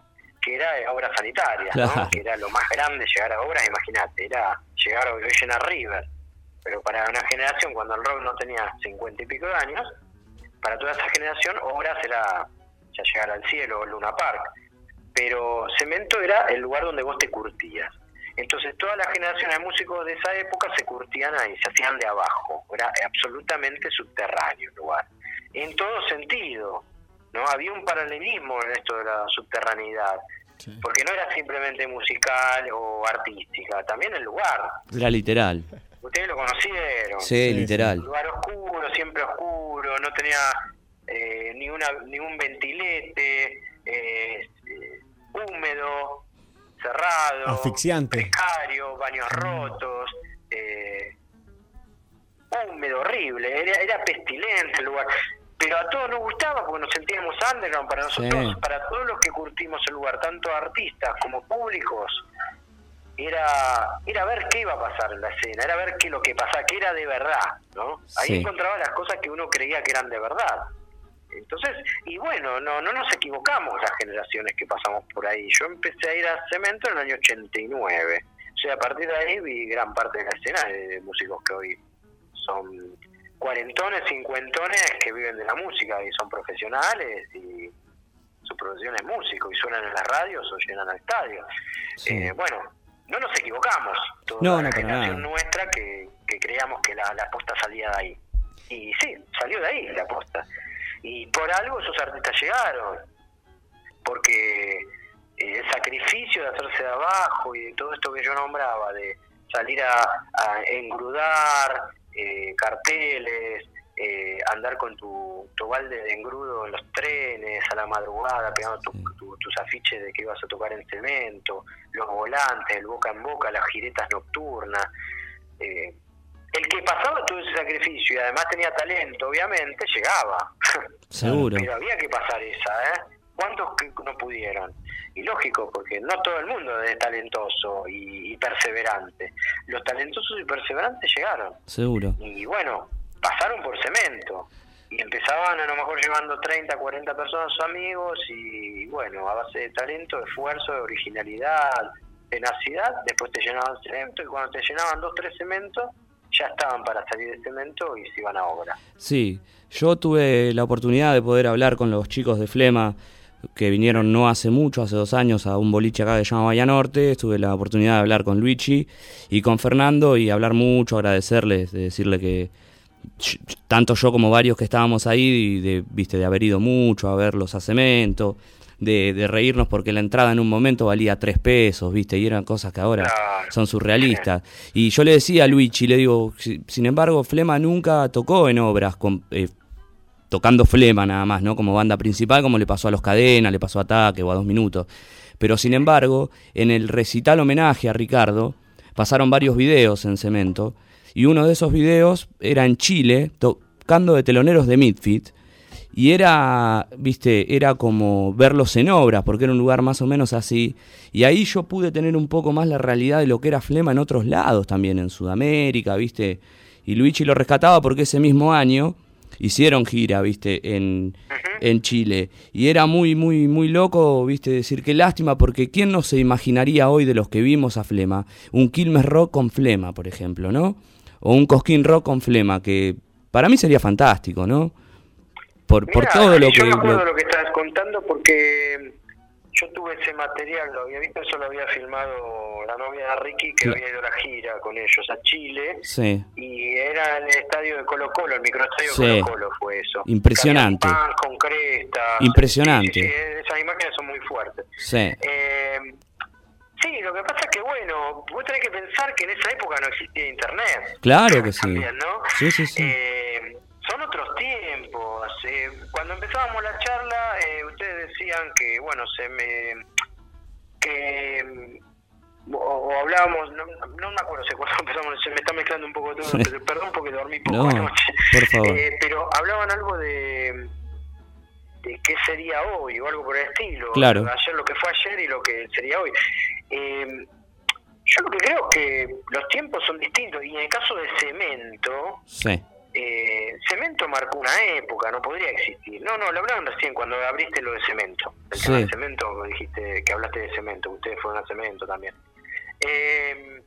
que era obra sanitaria, que era lo más grande llegar a obras, imagínate, era llegar a a River. Pero para una generación, cuando el rock no tenía cincuenta y pico de años, para toda esa generación, obras era ya llegar al cielo o Luna Park. Pero Cemento era el lugar donde vos te curtías. Entonces toda la generación de músicos de esa época se curtían ahí, se hacían de abajo. Era absolutamente subterráneo el lugar. En todo sentido ¿no? Había un paralelismo en esto de la subterraneidad, porque no era simplemente musical o artística, también el lugar. Era literal. Ustedes lo conocieron. Sí, literal. Un lugar oscuro, siempre oscuro, no tenía eh, ni, una, ni un ventilete, eh, húmedo, cerrado, asfixiante, precario, baños rotos, eh, húmedo, horrible, era, era pestilente el lugar pero a todos nos gustaba porque nos sentíamos underground para nosotros, para todos los que curtimos el lugar, tanto artistas como públicos, era, era ver qué iba a pasar en la escena, era ver qué lo que pasaba, que era de verdad, ¿no? Ahí encontraba las cosas que uno creía que eran de verdad. Entonces, y bueno, no, no nos equivocamos las generaciones que pasamos por ahí. Yo empecé a ir a Cemento en el año 89. O sea, a partir de ahí vi gran parte de la escena de músicos que hoy son cuarentones, cincuentones que viven de la música y son profesionales y su profesión es músico y suenan en las radios o llenan al estadio. Eh, bueno, no nos equivocamos. Toda no, la generación nuestra que, que creíamos que la, la posta salía de ahí. Y sí, salió de ahí la posta. Y por algo esos artistas llegaron. Porque el sacrificio de hacerse de abajo y de todo esto que yo nombraba, de salir a, a engrudar eh, carteles, eh, andar con tu, tu, balde de engrudo en los trenes a la madrugada, pegando tus afiches de que ibas a tocar en cemento, los volantes, el boca en boca, las giretas nocturnas. Eh, el que pasaba todo ese sacrificio y además tenía talento, obviamente, llegaba. Seguro. Pero había que pasar esa, ¿eh? ¿Cuántos no pudieron? Y lógico, porque no todo el mundo es talentoso y, y perseverante. Los talentosos y perseverantes llegaron. Seguro. Y bueno, pasaron por cemento y empezaban a lo mejor llevando 30, 40 personas sus amigos y bueno, a base de talento, de esfuerzo, de originalidad, tenacidad, después te llenaban cemento y cuando te llenaban dos, tres cementos, ya estaban para salir de cemento y se iban a obra. Sí, yo tuve la oportunidad de poder hablar con los chicos de Flema que vinieron no hace mucho, hace dos años, a un boliche acá que se llama Bahía Norte. Tuve la oportunidad de hablar con Luigi y con Fernando y hablar mucho, agradecerles, de decirle que tanto yo como varios que estábamos ahí, de, viste, de haber ido mucho a verlos a cemento, de, de, reírnos porque la entrada en un momento valía tres pesos, viste, y eran cosas que ahora son surrealistas. Y yo le decía a Luigi, le digo, sin embargo, Flema nunca tocó en obras con, eh, tocando Flema nada más, ¿no? Como banda principal, como le pasó a Los Cadenas, le pasó a Ataque o a Dos Minutos. Pero sin embargo, en el recital homenaje a Ricardo, pasaron varios videos en cemento y uno de esos videos era en Chile, tocando de teloneros de Midfit, y era, viste, era como verlos en obras, porque era un lugar más o menos así, y ahí yo pude tener un poco más la realidad de lo que era Flema en otros lados también, en Sudamérica, viste, y Luigi lo rescataba porque ese mismo año hicieron gira, viste, en, en Chile. Y era muy, muy, muy loco, viste, decir qué lástima, porque ¿quién no se imaginaría hoy de los que vimos a Flema? Un Quilmes Rock con Flema, por ejemplo, ¿no? o un Cosquín Rock con Flema, que para mí sería fantástico, ¿no? Por, por todo lo yo que... Yo me acuerdo lo... que estás contando porque yo tuve ese material, lo había visto, eso lo había filmado la novia de Ricky, que había ido a la gira con ellos a Chile. Sí. Y era en el estadio de Colo Colo, el microestadio de Colo Colo fue eso. Impresionante. Pan con crestas. Impresionante. Sí, sí, esas imágenes son muy fuertes. Sí. Eh, Sí, lo que pasa es que, bueno, vos tenés que pensar que en esa época no existía internet. Claro que sí. También, ¿no? Sí, sí, sí. Eh, son otros tiempos. Eh, cuando empezábamos la charla, eh, ustedes decían que, bueno, se me. que. O, o hablábamos, no, no me acuerdo si cuando empezamos, se me está mezclando un poco todo, pero perdón porque dormí poco No, anoche. por favor. Eh, pero hablaban algo de, de qué sería hoy o algo por el estilo. Claro. Ayer lo que fue ayer y lo que sería hoy. Eh, yo lo que creo es que los tiempos son distintos y en el caso de cemento, Sí. Eh, cemento marcó una época, no podría existir. No, no, lo hablaban recién cuando abriste lo de cemento. El Sí. tema de cemento, me dijiste que hablaste de cemento, ustedes fueron a cemento también. Eh,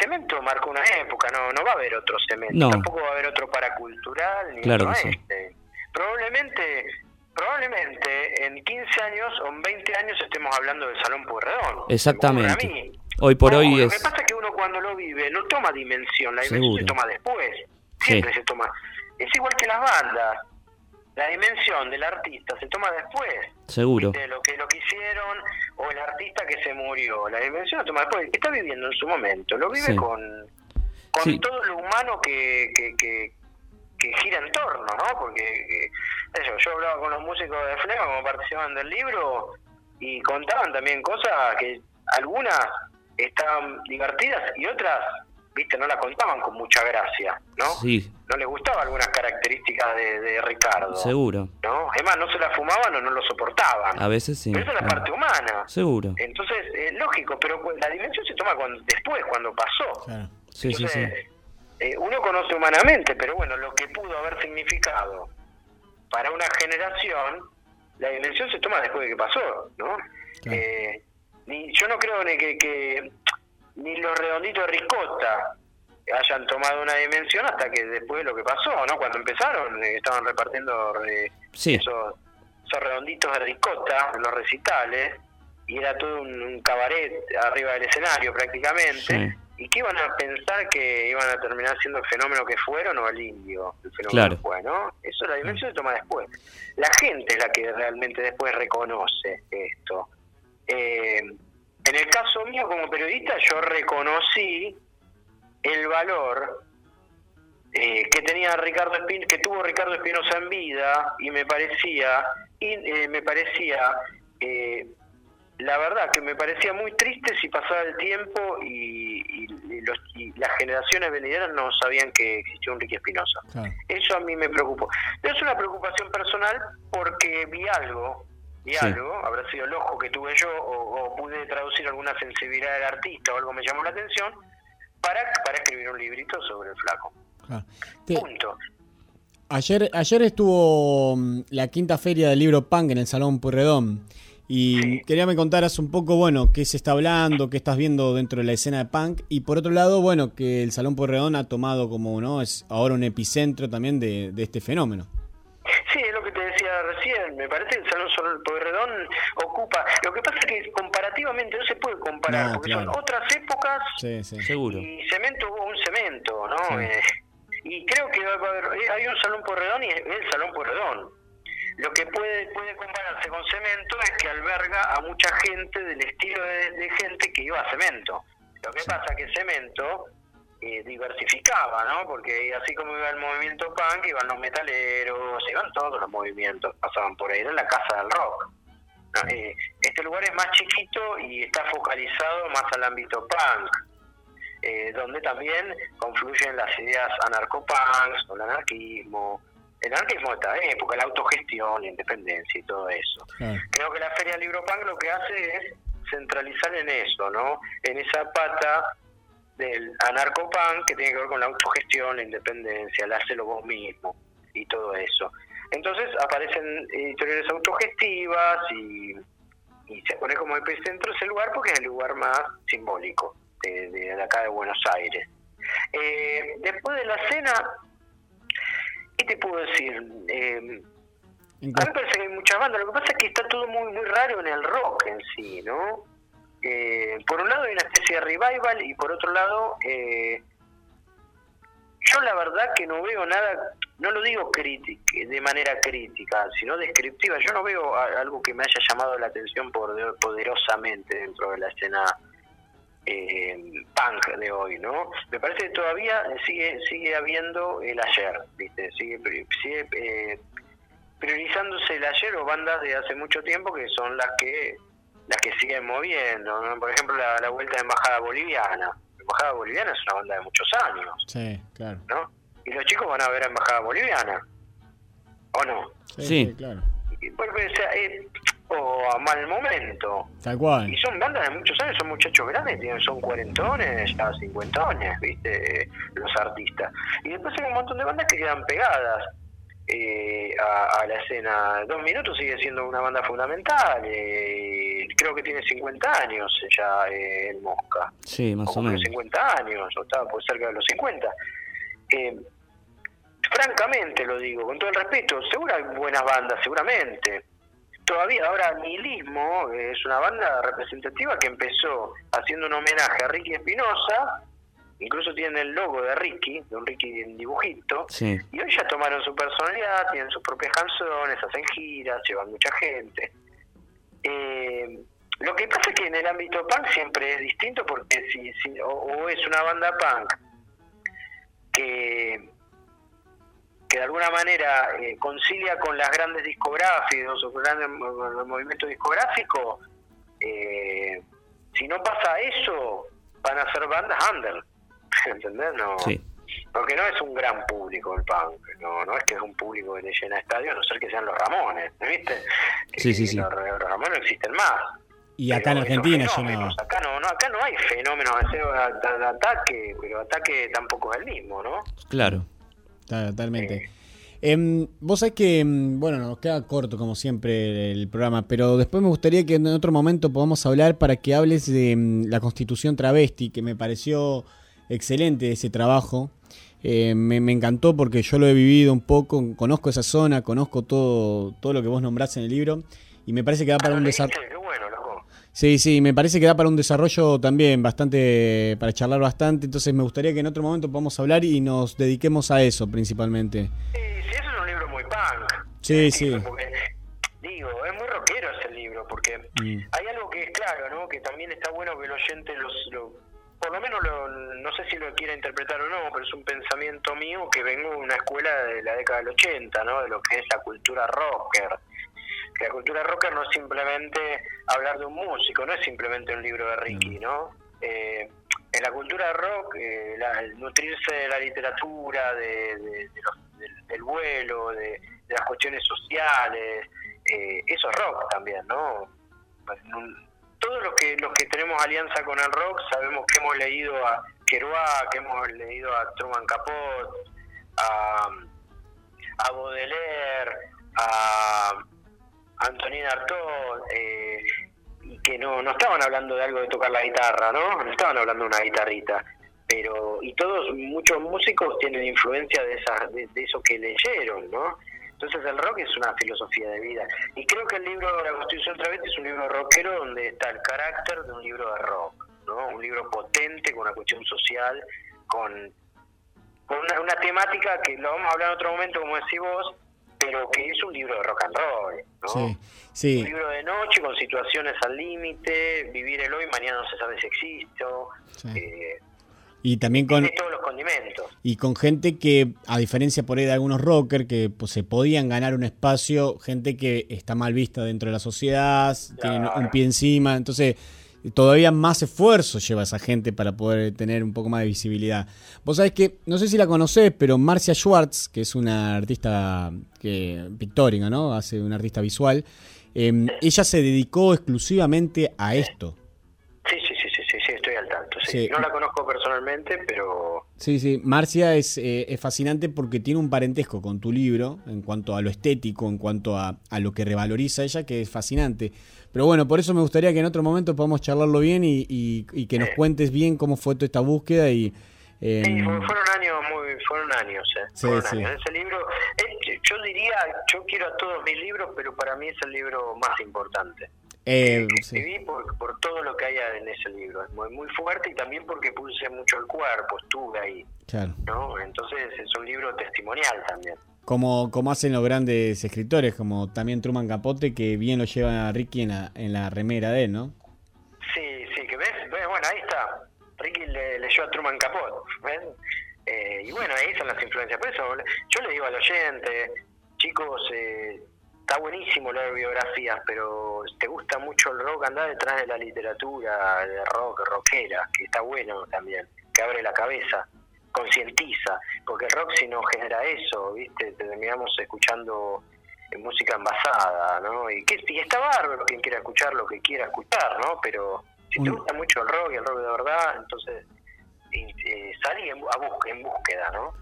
cemento marcó una época, no, no va a haber otro cemento, No. tampoco va a haber otro paracultural ni Claro otro que sí. este. Probablemente, probablemente en 15 años o en 20 años estemos hablando del Salón Pueyrredón. Exactamente. Mí. Hoy por hoy Lo es... que pasa es que uno cuando lo vive no toma dimensión, la dimensión Seguro. se toma después. Sí. Siempre se toma. Es igual que las bandas. La dimensión del artista se toma después. Seguro. De lo que lo que hicieron o el artista que se murió. La dimensión se toma después. El que está viviendo en su momento. Lo vive Sí. con, con Sí. todo lo humano que, que, que, que gira en torno, ¿no? Porque eh, eso, yo hablaba con los músicos de Flema como participaban del libro y contaban también cosas que algunas estaban divertidas y otras viste, no la contaban con mucha gracia, ¿no? Sí. No les gustaban algunas características de, Ricardo. Seguro. ¿No? Es más, no se la fumaban o no lo soportaban. A veces sí. Pero esa es la parte humana. Seguro. Entonces, es lógico, pero la dimensión se toma cuando, después, cuando pasó. Claro. Sí, sí, sí. Eh, uno conoce humanamente, pero bueno, lo que pudo haber significado para una generación, la dimensión se toma después de que pasó, ¿no? Eh, ni, yo no creo ni que, que ni los redonditos de ricota hayan tomado una dimensión hasta que después de lo que pasó, ¿no? Cuando empezaron eh, estaban repartiendo eh, esos, redonditos de ricota en los recitales y era todo un, cabaret arriba del escenario prácticamente. ¿Y qué iban a pensar que iban a terminar siendo el fenómeno que fueron o el indio? El fenómeno que fue, ¿no? Eso la dimensión se toma después. La gente es la que realmente después reconoce esto. Eh, en el caso mío como periodista yo reconocí el valor eh, que tenía Ricardo Espin que tuvo Ricardo Espinosa en vida y me parecía y eh, me parecía eh, la verdad que me parecía muy triste si pasaba el tiempo y, las generaciones venideras no sabían que existía un Ricky Espinosa. Eso a mí me preocupó. es una preocupación personal porque vi algo, vi algo, habrá sido el ojo que tuve yo o, pude traducir alguna sensibilidad del artista o algo me llamó la atención para, para escribir un librito sobre el flaco. Punto. Ayer, ayer estuvo mm, la quinta feria del libro Punk en el Salón Purredón. Y quería que me contaras un poco, bueno, qué se está hablando, qué estás viendo dentro de la escena de punk. Y por otro lado, bueno, que el Salón Porredón ha tomado como, ¿no? Es ahora un epicentro también de, este fenómeno. Me parece que el Salón Porredón ocupa. Lo que pasa es que comparativamente no se puede comparar, porque son otras épocas. Sí, sí. Seguro. Y cemento hubo un cemento, ¿no? Eh, y creo que va a haber. Eh, hay un Salón Porredón y es el Salón Porredón lo que puede, puede compararse con cemento es que alberga a mucha gente del estilo de, gente que iba a cemento. Lo que pasa es que cemento eh, diversificaba, ¿no? Porque así como iba el movimiento punk, iban los metaleros, iban todos los movimientos, pasaban por ahí, era la casa del rock. Eh, este lugar es más chiquito y está focalizado más al ámbito punk, eh, donde también confluyen las ideas anarcopunks, el anarquismo, el anarquismo de esta época, la autogestión, la independencia y todo eso. Creo que la Feria Libro Punk lo que hace es centralizar en eso, ¿no? En esa pata del anarcopunk que tiene que ver con la autogestión, la independencia, el hacerlo vos mismo y todo eso. Entonces aparecen editoriales autogestivas y, se pone como epicentro ese lugar porque es el lugar más simbólico de, de acá de Buenos Aires. Eh, después de la cena ¿Qué te puedo decir? Eh, a mí me parece que hay muchas bandas. Lo que pasa es que está todo muy muy raro en el rock en sí, ¿no? Eh, por un lado hay una especie de revival y por otro lado eh, yo la verdad que no veo nada, no lo digo de manera crítica, sino descriptiva. Yo no veo algo que me haya llamado la atención poderosamente dentro de la escena eh, punk de hoy, ¿no? Me parece que todavía sigue sigue habiendo el ayer, ¿viste? Sigue, sigue eh, priorizándose el ayer o bandas de hace mucho tiempo que son las que las que siguen moviendo, Por ejemplo, la, vuelta de Embajada Boliviana. Embajada Boliviana es una banda de muchos años. Sí, claro. ¿No? Y los chicos van a ver a Embajada Boliviana. ¿O no? Sí, claro. Y, eh, o a mal momento. Tal cual. Y son bandas de muchos años, son muchachos grandes, tienen, son cuarentones, ya cincuentones, ¿viste? Los artistas. Y después hay un montón de bandas que quedan pegadas eh, a, la escena. Dos Minutos sigue siendo una banda fundamental. Eh, creo que tiene 50 años ya eh, el Mosca. Sí, más o, menos. 50 años, o estaba por cerca de los 50. francamente lo digo, con todo el respeto, seguro hay buenas bandas, seguramente todavía ahora Nihilismo es una banda representativa que empezó haciendo un homenaje a Ricky Espinosa, incluso tiene el logo de Ricky, de un Ricky en dibujito, y hoy ya tomaron su personalidad, tienen sus propias canciones, hacen giras, llevan mucha gente. Eh, lo que pasa es que en el ámbito punk siempre es distinto porque si, si o es una banda punk que que de alguna manera eh, concilia con las grandes discográficas o grandes movimientos discográficos, eh, si no pasa eso, van a ser bandas under. ¿Entendés? No, Sí. Porque no es un gran público el punk, no, no es que es un público que le llena estadios, a no ser que sean los Ramones, ¿viste? Sí, sí, sí. Los, los Ramones no existen más. Y acá en Argentina llenaba. Acá no, no, acá no hay fenómenos de, de- de ataque, pero ataque tampoco es el mismo, ¿no? Claro. Totalmente. Em, vos sabés que, em, bueno, nos queda corto como siempre el programa, pero después me gustaría que en otro momento podamos hablar para que hables de em, la constitución travesti, que me pareció excelente ese trabajo. Eh, me, me encantó porque yo lo he vivido un poco, conozco esa zona, conozco todo, todo lo que vos nombrás en el libro y me parece que da para un desarrollo... Sí, sí, me parece que da para un desarrollo también bastante, para charlar bastante, entonces me gustaría que en otro momento podamos hablar y nos dediquemos a eso principalmente. Sí, sí, eso es un libro muy punk. Sí, sí. Porque, digo, es muy rockero ese libro, porque Mm. hay algo que es claro, ¿no? Que también está bueno que el oyente los, lo, por lo menos lo, no sé si lo quiera interpretar o no, pero es un pensamiento mío que vengo de una escuela de la década del 80, ¿no? De lo que es la cultura rocker. Que la cultura rocker no es simplemente hablar de un músico, no es simplemente un libro de Ricky, ¿no? Eh, en la cultura rock, eh, la- el nutrirse de la literatura, de, de- de los- del, del vuelo, de, de las cuestiones sociales, eh, eso es rock también, ¿no? Pues, un- Todos los que los que tenemos alianza con el rock sabemos que hemos leído a Kerouac, que hemos leído a Truman Capote, a, a Baudelaire, a Antonin Artaud, eh, que no, no estaban hablando de algo de tocar la guitarra, ¿no? No estaban hablando de una guitarrita. Pero, y todos, muchos músicos tienen influencia de, esa, de, de eso que leyeron, ¿no? Entonces el rock es una filosofía de vida. Y creo que el libro La Constitución Travesti es un libro rockero donde está el carácter de un libro de rock, ¿no? Un libro potente, con una cuestión social, con, con una, una temática que lo vamos a hablar en otro momento, como decís vos, pero que es un libro de rock and roll, ¿no? Sí, sí. Un libro de noche con situaciones al límite, vivir el hoy, mañana no se sabe si existo, Sí. eh, Y también con, tiene todos los condimentos. y con gente que, a diferencia por ahí de algunos rockers, que pues, se podían ganar un espacio, gente que está mal vista dentro de la sociedad, tienen un pie encima, entonces todavía más esfuerzo lleva esa gente para poder tener un poco más de visibilidad. Vos sabés que, no sé si la conocés, pero Marcia Schwartz, que es una artista que, pictórica, ¿no? Hace una artista visual, eh, ella se dedicó exclusivamente a esto. Sí. No la conozco personalmente, pero Sí, sí, Marcia es, eh, es fascinante porque tiene un parentesco con tu libro en cuanto a lo estético, en cuanto a, a lo que revaloriza ella, que es fascinante. Pero bueno, por eso me gustaría que en otro momento podamos charlarlo bien y, y- y que nos cuentes bien cómo fue toda esta búsqueda y... eh, sí, fu- fueron años muy, fueron años, eh. Sí, fueron sí. años. Ese libro, yo diría, yo quiero a todos mis libros, pero para mí es el libro más importante. Eh, sí. Escribí por, por todo lo que hay en ese libro, es muy, muy fuerte y también porque puse mucho el cuerpo, estuve ahí, Claro. ¿no? Entonces es un libro testimonial también. Como, como hacen los grandes escritores, como también Truman Capote, que bien lo lleva a Ricky en la, en la remera de él, ¿no? Sí, sí, que ves, Ves, bueno, ahí está. Ricky le, leyó a Truman Capote, ¿ves? Eh, y bueno, ahí son las influencias. Por eso yo le digo al oyente, chicos, eh, está buenísimo leer biografías, pero te gusta mucho el rock, anda detrás de la literatura de rock, rockera, que está bueno también, que abre la cabeza, concientiza, porque el rock si no genera eso, ¿viste? Terminamos escuchando eh, música envasada, ¿no? Y, que, y está bárbaro quien quiera escuchar lo que quiera escuchar, ¿no? Pero si te gusta mucho el rock y el rock de verdad, entonces eh, salí en, a bus- en búsqueda, ¿no?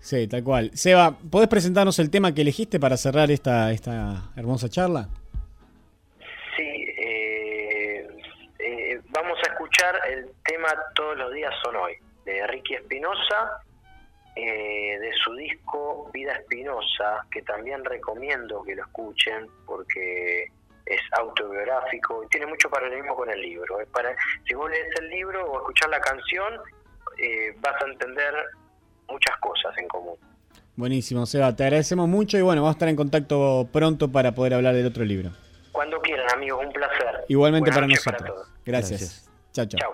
Sí, tal cual. Seba, ¿podés presentarnos el tema que elegiste para cerrar esta, esta hermosa charla? Sí, eh, eh, vamos a escuchar el tema Todos los días son hoy, de Ricky Espinosa, eh, de su disco Vida Espinosa, que también recomiendo que lo escuchen porque es autobiográfico y tiene mucho paralelismo con el libro. Es para, si vos lees el libro o escuchar la canción, eh, vas a entender muchas cosas en común. Buenísimo, Seba, te agradecemos mucho y bueno, vamos a estar en contacto pronto para poder hablar del otro libro. Cuando quieran, amigos, un placer. Igualmente Buenas para nosotros. todos. Gracias. Chao, chao. Chao.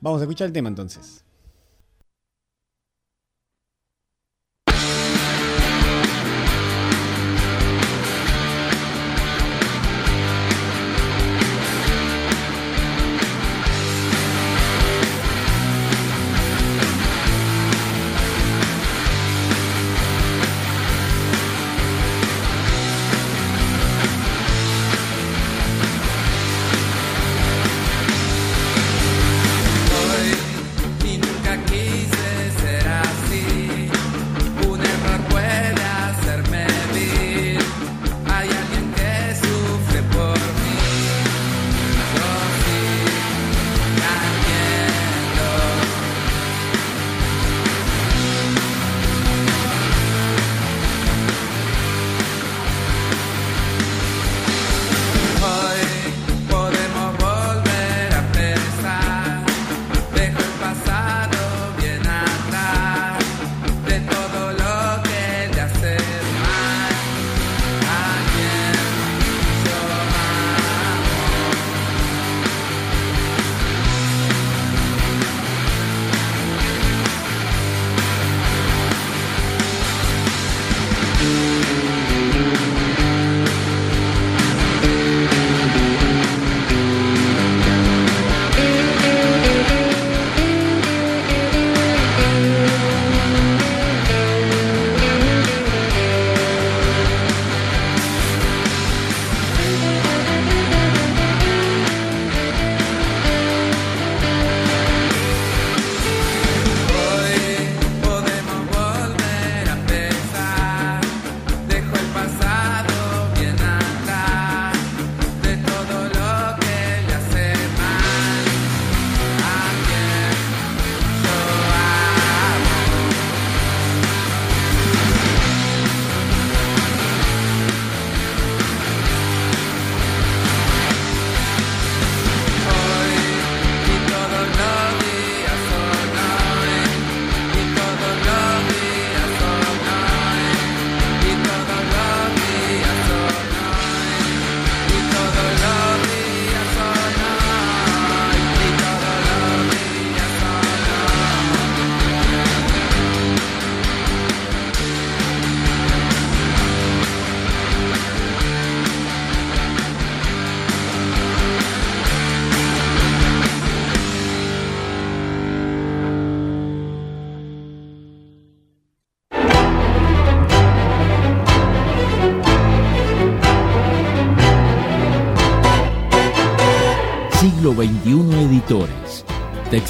Vamos a escuchar el tema entonces.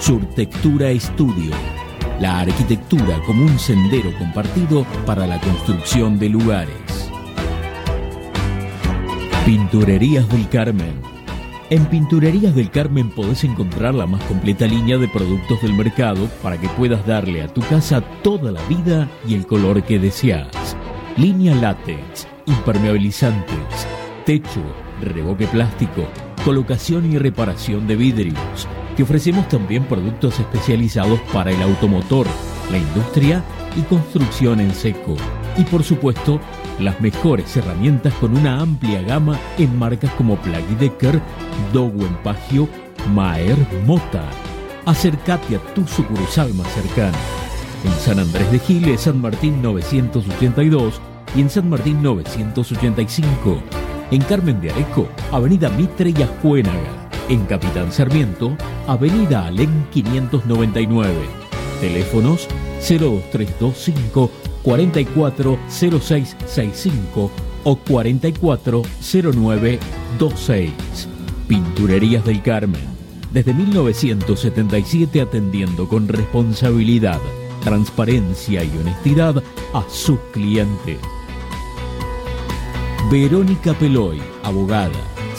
Surtectura Estudio. La arquitectura como un sendero compartido para la construcción de lugares. Pinturerías del Carmen. En Pinturerías del Carmen podés encontrar la más completa línea de productos del mercado para que puedas darle a tu casa toda la vida y el color que deseas. Línea látex, impermeabilizantes, techo, reboque plástico, colocación y reparación de vidrios. Te ofrecemos también productos especializados para el automotor, la industria y construcción en seco. Y por supuesto, las mejores herramientas con una amplia gama en marcas como Plaggy Decker, Empagio, Maer Mota. Acércate a tu sucursal más cercana. En San Andrés de Giles, San Martín 982 y en San Martín 985. En Carmen de Areco, Avenida Mitre y Ajuénaga. En Capitán Sarmiento, Avenida Alén 599. Teléfonos 02325 440665 o 440926. Pinturerías del Carmen. Desde 1977 atendiendo con responsabilidad, transparencia y honestidad a sus clientes. Verónica Peloy, abogada,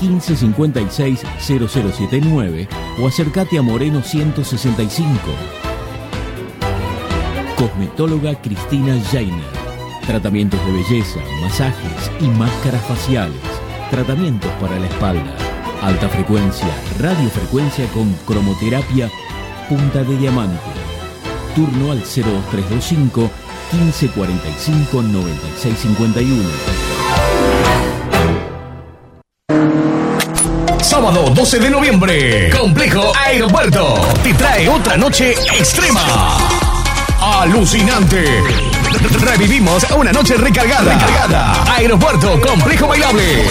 1556 0079 o acércate a Moreno 165. Cosmetóloga Cristina Jainer. Tratamientos de belleza, masajes y máscaras faciales. Tratamientos para la espalda. Alta frecuencia, radiofrecuencia con cromoterapia, punta de diamante. Turno al 02325 1545 9651. Sábado 12 de noviembre, Complejo Aeropuerto te trae otra noche extrema. Alucinante. Revivimos una noche recargada. Recargada. Aeropuerto Complejo Bailable.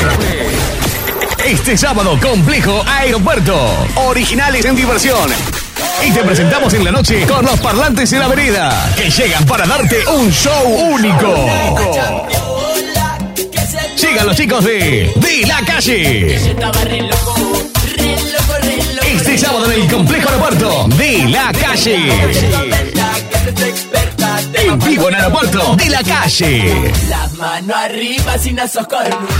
Este sábado, Complejo Aeropuerto. Originales en diversión. Y te presentamos en la noche con los parlantes en la vereda, que llegan para darte un show único. Llegan los chicos de De la Calle. Este sábado en el complejo aeropuerto de la calle. En vivo en aeropuerto de la calle. Las manos arriba sin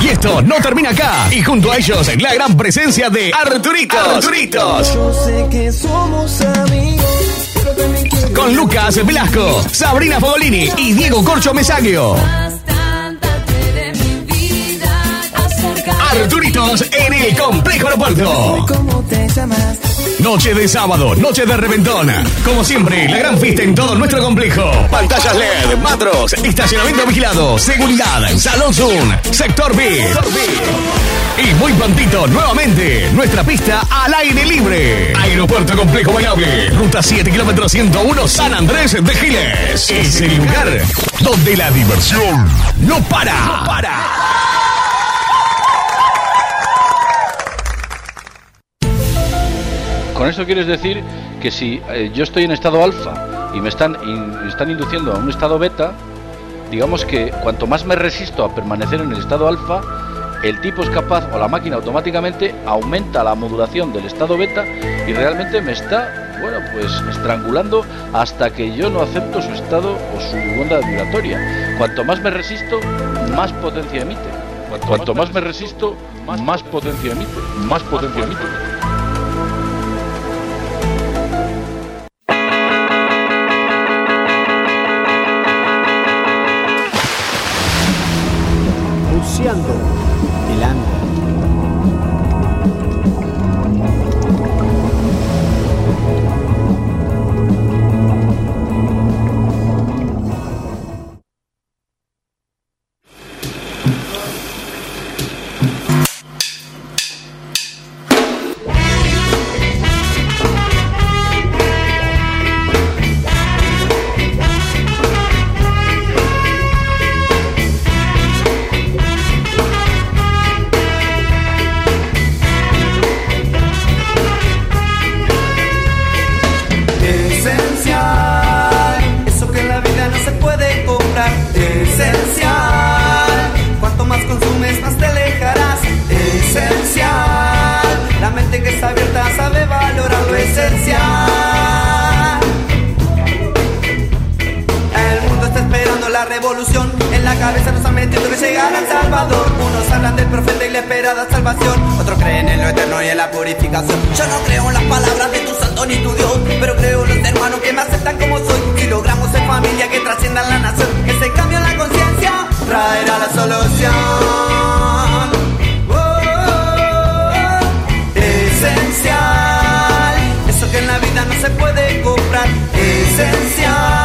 Y esto no termina acá. Y junto a ellos, la gran presencia de Arturitos. Arturitos. Yo sé que somos amigos. Con Lucas Velasco, Sabrina Fogolini y Diego Corcho Mesaguio. En el complejo aeropuerto. Noche de sábado, noche de reventón. Como siempre, la gran fiesta en todo nuestro complejo. Pantallas LED, matros, estacionamiento vigilado, seguridad, salón Zoom, sector B. Y muy prontito, nuevamente, nuestra pista al aire libre. Aeropuerto Complejo Bailable, ruta 7 kilómetros 101 San Andrés de Giles. Es el lugar donde la diversión no para. No para. Con eso quieres decir que si eh, yo estoy en estado alfa y me están, están induciendo a un estado beta, digamos que cuanto más me resisto a permanecer en el estado alfa, el tipo es capaz o la máquina automáticamente aumenta la modulación del estado beta y realmente me está, bueno, pues estrangulando hasta que yo no acepto su estado o su onda vibratoria. Cuanto más me resisto, más potencia emite. Cuanto, más me resisto, más potencia emite, más potencia emite. El en la cabeza nos han metido que llegar al Salvador. Unos hablan del profeta y la esperada salvación, otros creen en lo eterno y en la purificación. Yo no creo en las palabras de tu santo ni tu Dios, pero creo en los hermanos que me aceptan como soy. Y logramos en familia que trascienda la nación, ese cambio en la conciencia traerá la solución. Oh, esencial, eso que en la vida no se puede comprar. Esencial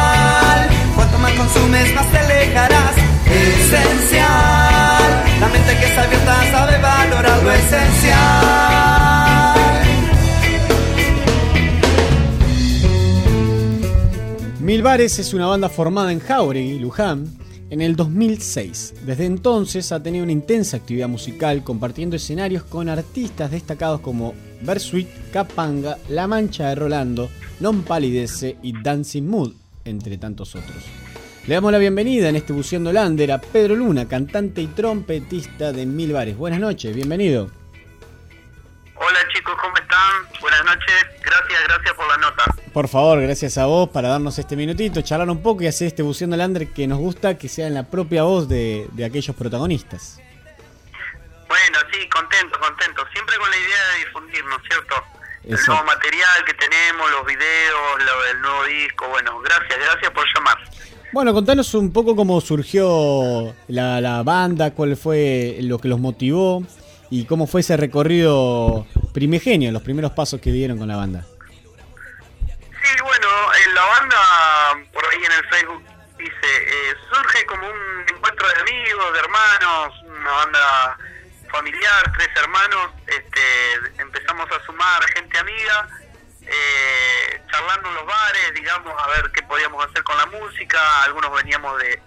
hambre. es una banda formada en Jauregui, Luján, en el 2006. Desde entonces ha tenido una intensa actividad musical compartiendo escenarios con artistas destacados como Bersuit, Capanga, La Mancha de Rolando, Non Palidece y Dancing Mood, entre tantos otros. Le damos la bienvenida en este Buceando Lander a Pedro Luna, cantante y trompetista de Mil Bares. Buenas noches, bienvenido. Hola chicos, ¿cómo están? Buenas noches, gracias, gracias por la nota. Por favor, gracias a vos para darnos este minutito, charlar un poco y hacer este buceando Lander que nos gusta que sea en la propia voz de, aquellos protagonistas. Bueno, sí, contento, contento. Siempre con la idea de difundir, ¿no es cierto? El nuevo material que tenemos, los videos, lo, el nuevo disco. Bueno, gracias, gracias por llamar. Bueno, contanos un poco cómo surgió la, la banda, cuál fue lo que los motivó y cómo fue ese recorrido primigenio, los primeros pasos que dieron con la banda. Sí, bueno, en la banda, por ahí en el Facebook, dice, eh, surge como un encuentro de amigos, de hermanos, una banda familiar, tres hermanos, este, empezamos a sumar gente amiga, eh, charlando en los bares, digamos, a ver qué podíamos hacer con la música, algunos veníamos de,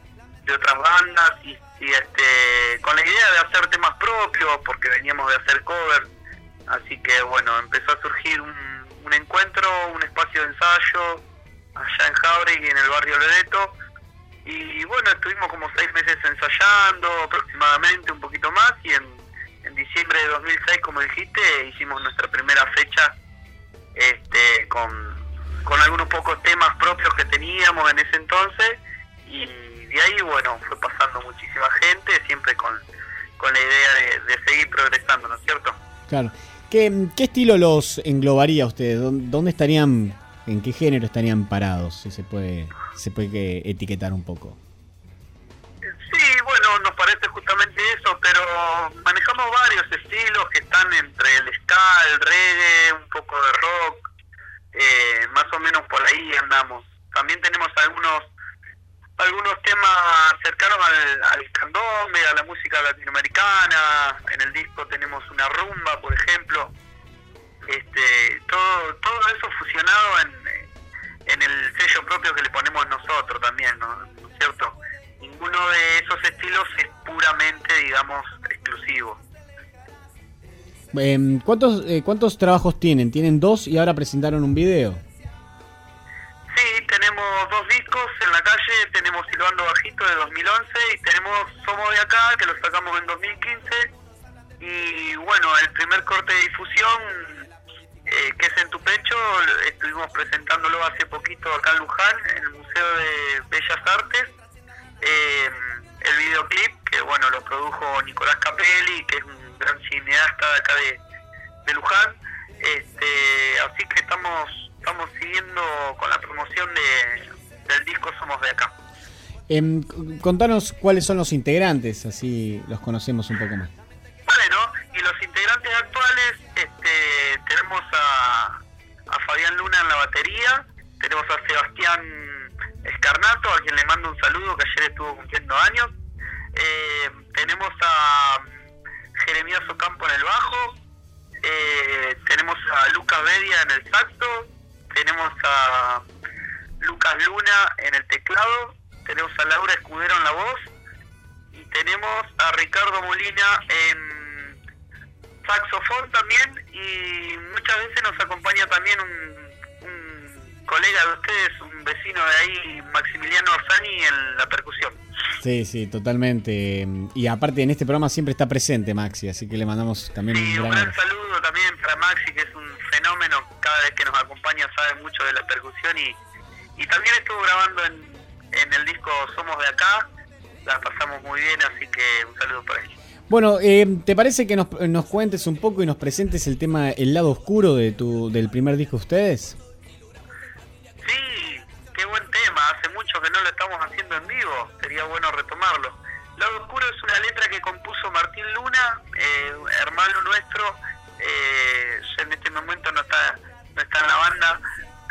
de otras bandas y este con la idea de hacer temas propios porque veníamos de hacer covers. Así que bueno empezó a surgir un, encuentro un espacio de ensayo allá en Jauregui en el barrio Loreto. Y bueno estuvimos como seis meses ensayando aproximadamente un poquito más y en diciembre de 2006 como dijiste hicimos nuestra primera fecha este con con algunos pocos temas propios que teníamos en ese entonces y y ahí, bueno, fue pasando muchísima gente, siempre con, la idea de, seguir progresando, ¿no es cierto? Claro. ¿Qué, ¿Qué estilo los englobaría ustedes? ¿Dónde estarían, en qué género estarían parados? Si se puede, se puede etiquetar un poco. Sí, bueno, nos parece justamente eso, pero manejamos varios estilos que están entre el ska, el reggae, un poco de rock, eh, más o menos por ahí andamos. También tenemos algunos algunos temas cercanos al, al candombe, a la música latinoamericana. En el disco tenemos una rumba, por ejemplo. Este, todo, todo eso fusionado en, en el sello propio que le ponemos nosotros también, ¿no? cierto? Ninguno de esos estilos es puramente, digamos, exclusivo. Em, ¿cuántos, eh, ¿Cuántos trabajos tienen? Tienen dos y ahora presentaron un video. Sí, tenemos disquito de 2011 y tenemos Somos de Acá, que lo sacamos en 2015. Y bueno, el primer corte de difusión, eh, que es En tu Pecho, estuvimos presentándolo hace poquito acá en Luján, en el Museo de Bellas Artes. Eh, el videoclip, que bueno, lo produjo Nicolás Capelli, que es un gran cineasta de acá de, de Luján. Este, así que estamos, estamos siguiendo con la promoción de, del disco Somos de Acá. Em, contanos cuáles son los integrantes, así los conocemos un poco más. Bueno, y los integrantes actuales, este, tenemos a, a Fabián Luna en la batería, tenemos a Sebastián Escarnato, a quien le mando un saludo, que ayer estuvo cumpliendo años. Eh, tenemos a Jeremías Ocampo en el bajo, eh, tenemos a Lucas Bedia en el saxo, tenemos a Lucas Luna en el teclado, tenemos a Laura Escudero en la voz. Y tenemos a Ricardo Molina en saxofón también. Y muchas veces nos acompaña también un colega de ustedes, un vecino de ahí, Maximiliano Orsani, en la percusión. Sí, sí, totalmente. Y aparte en este programa siempre está presente Maxi, así que le mandamos también un gran, un gran saludo también para Maxi, que es un fenómeno, cada vez que nos acompaña sabe mucho de la percusión y, y también estuvo grabando en, en el disco Somos de Acá, la pasamos muy bien, así que un saludo para él. Bueno, eh, ¿te parece que nos, nos, cuentes un poco y nos presentes el tema El lado oscuro de tu, del primer disco de ustedes? Qué buen tema, hace mucho que no lo estamos haciendo en vivo, sería bueno retomarlo. Lado Oscuro es una letra que compuso Martín Luna, eh, hermano nuestro, eh, en este momento no está, no está en la banda,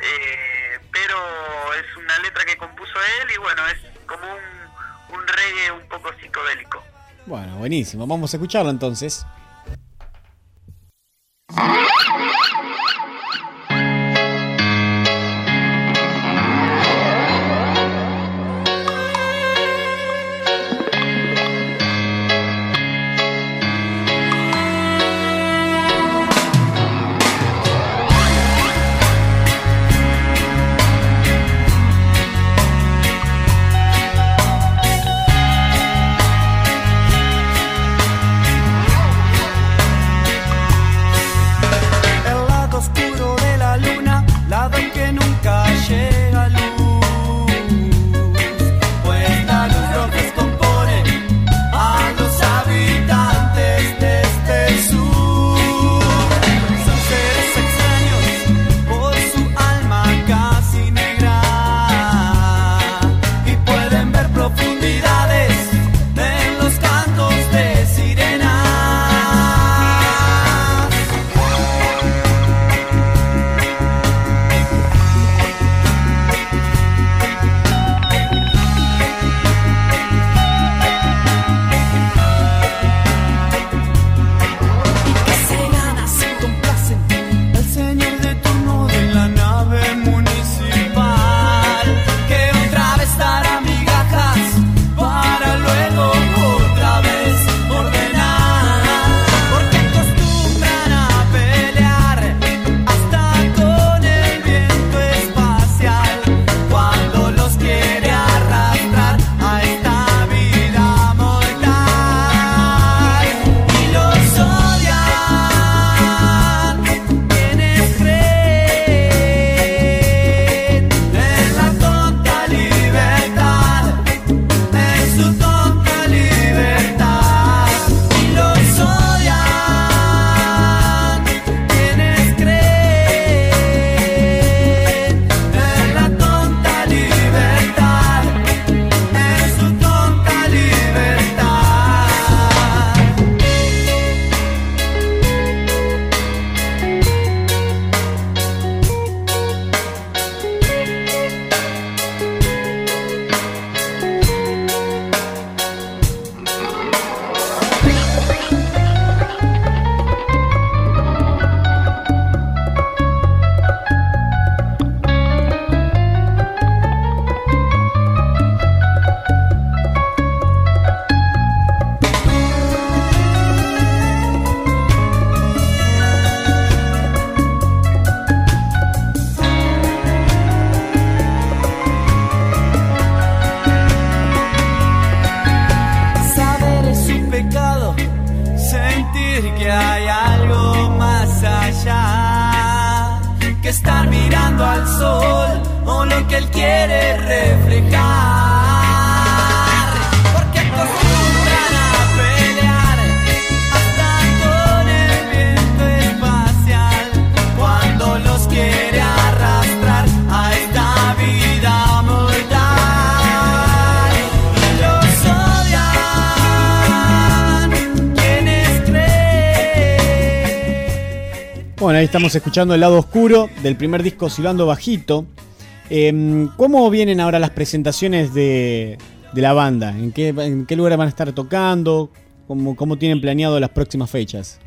eh, pero es una letra que compuso él y bueno, es como un, un reggae un poco psicodélico. Bueno, buenísimo, vamos a escucharlo entonces. estamos escuchando el lado oscuro del primer disco Silbando Bajito. Em, ¿Cómo vienen ahora las presentaciones de, la banda? ¿En qué, ¿En qué lugares van a estar tocando? ¿Cómo, ¿Cómo tienen planeado las próximas fechas?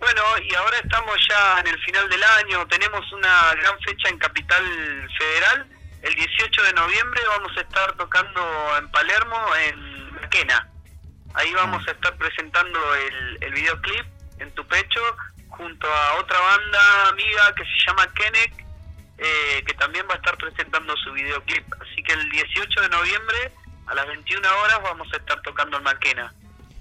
Bueno, y ahora estamos ya en el final del año, tenemos una gran fecha en Capital Federal. El 18 de noviembre vamos a estar tocando en Palermo, en Maquena. Ahí vamos a estar presentando el, el videoclip en tu pecho junto a otra banda amiga que se llama Kenek, eh, que también va a estar presentando su videoclip. Así que el 18 de noviembre a las 21 horas vamos a estar tocando en Maquena.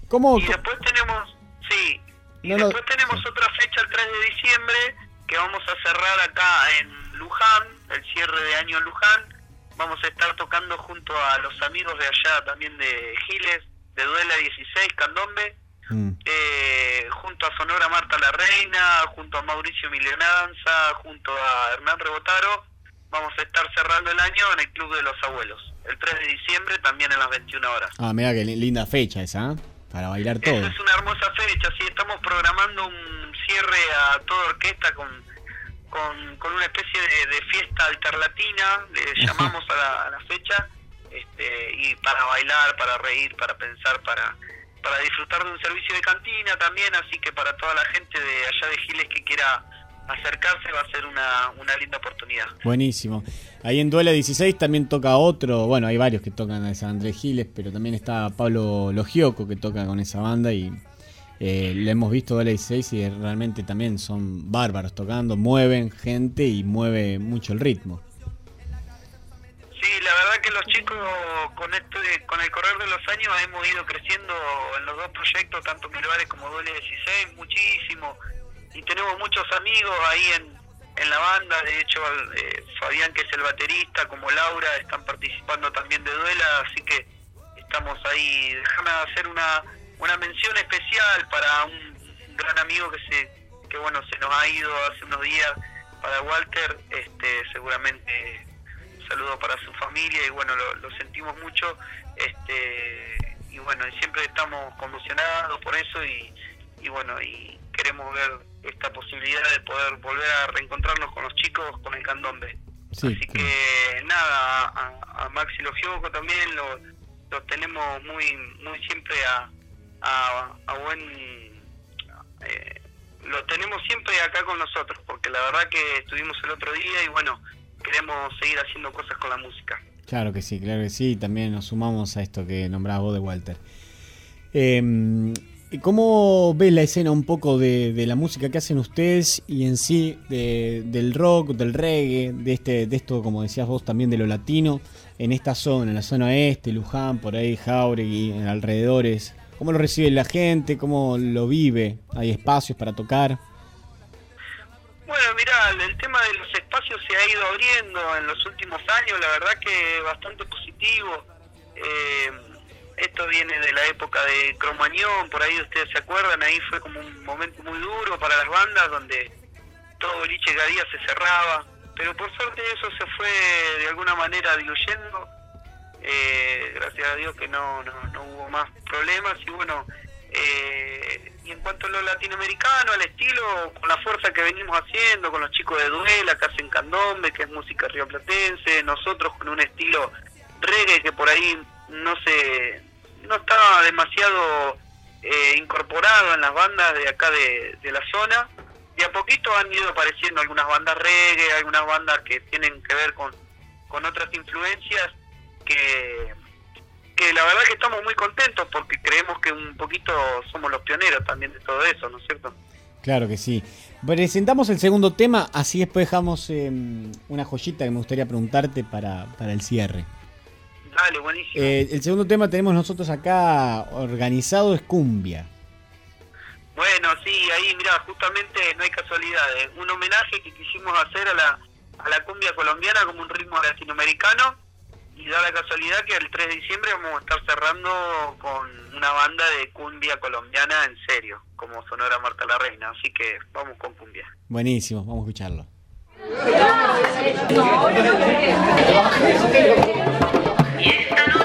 ¿Cómo? Y después tenemos, sí, y después tenemos otra fecha el 3 de diciembre que vamos a cerrar acá en Luján, el cierre de año en Luján. Vamos a estar tocando junto a los amigos de allá también de Giles, de Duela 16, Candombe Mm. Eh, junto a Sonora Marta la Reina, junto a Mauricio Milionanza, junto a Hernán Rebotaro, vamos a estar cerrando el año en el Club de los Abuelos. El 3 de diciembre también en las 21 horas. Ah, mira qué linda fecha esa, ¿eh? para bailar todo. es una hermosa fecha, sí, estamos programando un cierre a toda orquesta con, con, una especie de, fiesta alternatina, le llamamos a la, a la fecha, este, y para bailar, para reír, para pensar, para para disfrutar de un servicio de cantina también, así que para toda la gente de allá de Giles que quiera acercarse va a ser una, una linda oportunidad. Buenísimo. Ahí en Duela 16 también toca otro, bueno, hay varios que tocan a San Andrés Giles, pero también está Pablo Logioco que toca con esa banda y eh, le hemos visto Duela 16 y realmente también son bárbaros tocando, mueven gente y mueve mucho el ritmo. Sí, la verdad que los chicos con este, con el correr de los años hemos ido creciendo en los dos proyectos, tanto Milvares como Duele 16, muchísimo. Y tenemos muchos amigos ahí en, en la banda, de hecho eh, Fabián que es el baterista, como Laura, están participando también de Duela, así que estamos ahí. Déjame hacer una, una mención especial para un gran amigo que se que bueno se nos ha ido hace unos días, para Walter, este seguramente saludo para su familia y bueno, lo, sentimos mucho. Este, y bueno, siempre estamos conmocionados por eso y, y bueno, y queremos ver esta posibilidad de poder volver a reencontrarnos con los chicos con el candombe. Así que nada, a, a Maxi Logioco también lo, lo tenemos muy muy siempre a, a, buen... Eh, lo tenemos siempre acá con nosotros, porque la verdad que estuvimos el otro día y bueno, queremos seguir haciendo cosas con la música. Claro que sí, claro que sí. También nos sumamos a esto que nombraba vos de Walter. Eh, ¿Cómo ves la escena un poco de, la música que hacen ustedes y en sí del rock, del reggae, de este, de esto, como decías vos, también de lo latino, en esta zona, en la zona este, Luján, por ahí, Jauregui, en alrededores? ¿Cómo lo recibe la gente? ¿Cómo lo vive? ¿Hay espacios para tocar? Bueno, mira, el tema de los espacios se ha ido abriendo en los últimos años, la verdad que bastante positivo. Eh, esto viene de la época de Cromañón, por ahí ustedes se acuerdan, ahí fue como un momento muy duro para las bandas donde todo boliche cada día se cerraba, pero por suerte eso se fue de alguna manera diluyendo. Eh, gracias a Dios que no, no, no hubo más problemas y bueno, eh, y en cuanto a lo latinoamericano, al estilo, con la fuerza que venimos haciendo, con los chicos de Duela, que hacen candombe, que es música rioplatense, nosotros con un estilo reggae que por ahí no se no estaba demasiado eh, incorporado en las bandas de acá de, de la zona, y a poquito han ido apareciendo algunas bandas reggae, algunas bandas que tienen que ver con, con otras influencias que la verdad que estamos muy contentos porque creemos que un poquito somos los pioneros también de todo eso, ¿no es cierto? Claro que sí. Presentamos el segundo tema, así después dejamos em, una joyita que me gustaría preguntarte para, para el cierre. Dale, buenísimo. Eh, el segundo tema tenemos nosotros acá organizado es Cumbia. Bueno, sí, ahí, mira, justamente no hay casualidades. Un homenaje que quisimos hacer a la, a la cumbia colombiana como un ritmo latinoamericano y da la casualidad que el 3 de diciembre vamos a estar cerrando con una banda de cumbia colombiana en serio, como Sonora Marta la Reina. Así que vamos con cumbia. Buenísimo, vamos a escucharlo. Y esta noche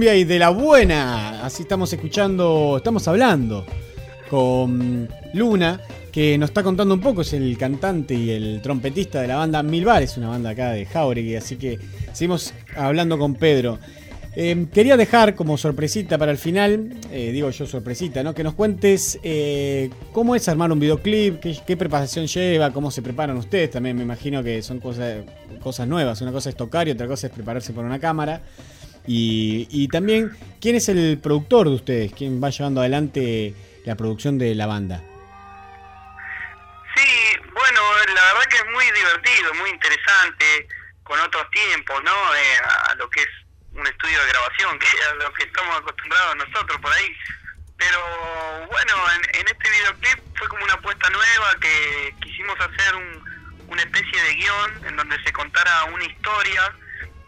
Y de la buena. Así estamos escuchando, estamos hablando con Luna, que nos está contando un poco, es el cantante y el trompetista de la banda Mil Bares, una banda acá de Jauregui, así que seguimos hablando con Pedro. Eh, quería dejar como sorpresita para el final, eh, digo yo sorpresita, ¿no? Que nos cuentes eh, cómo es armar un videoclip, qué, qué preparación lleva, cómo se preparan ustedes. También me imagino que son cosas, cosas nuevas. Una cosa es tocar y otra cosa es prepararse por una cámara. Y, y también, ¿quién es el productor de ustedes? ¿Quién va llevando adelante la producción de la banda? Sí, bueno, la verdad que es muy divertido, muy interesante, con otros tiempos, ¿no? Eh, a lo que es un estudio de grabación, que es a lo que estamos acostumbrados nosotros por ahí. Pero bueno, en, en este videoclip fue como una apuesta nueva que quisimos hacer un, una especie de guion en donde se contara una historia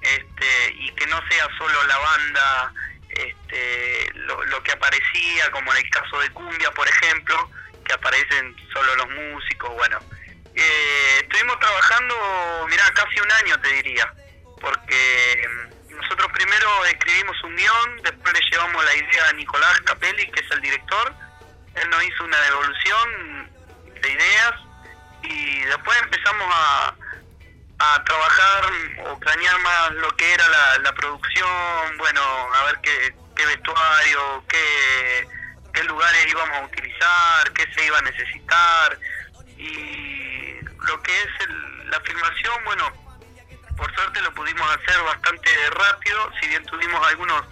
este, y que no sea solo la banda este, lo, que aparecía, como en el caso de Cumbia, por ejemplo, que aparecen solo los músicos, bueno. Eh, estuvimos trabajando, mirá, casi un año te diría, porque mm, nosotros primero escribimos un guion, después le llevamos la idea a Nicolás Capelli, que es el director, él nos hizo una devolución de ideas y después empezamos a, a trabajar o planear más lo que era la, la producción, bueno, a ver qué, qué vestuario, qué, qué lugares íbamos a utilizar, qué se iba a necesitar. Y lo que es el- la filmación, bueno, por suerte lo pudimos hacer bastante rápido, si bien tuvimos algunos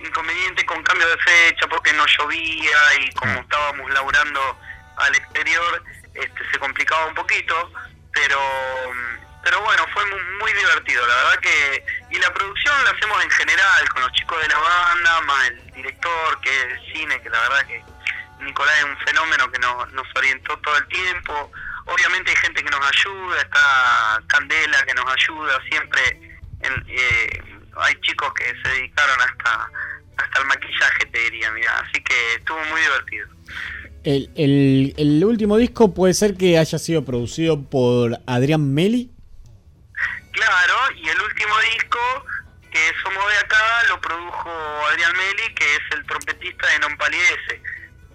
inconvenientes con cambio de fecha porque no llovía y como estábamos laburando al exterior, este, se complicaba un poquito, pero pero bueno, fue muy, muy divertido, la verdad que... Y la producción la hacemos en general, con los chicos de la banda, más el director, que es cine, que la verdad que Nicolás es un fenómeno que nos, nos orientó todo el tiempo. Obviamente hay gente que nos ayuda, está Candela que nos ayuda, siempre eh, hay chicos que se dedicaron hasta hasta el maquillaje, te diría, mira, así que estuvo muy divertido. El, el, el último disco puede ser que haya sido producido por Adrián Meli. Claro, y el último disco que Somos de Acá lo produjo Adrián Meli, que es el trompetista de Non Paliese.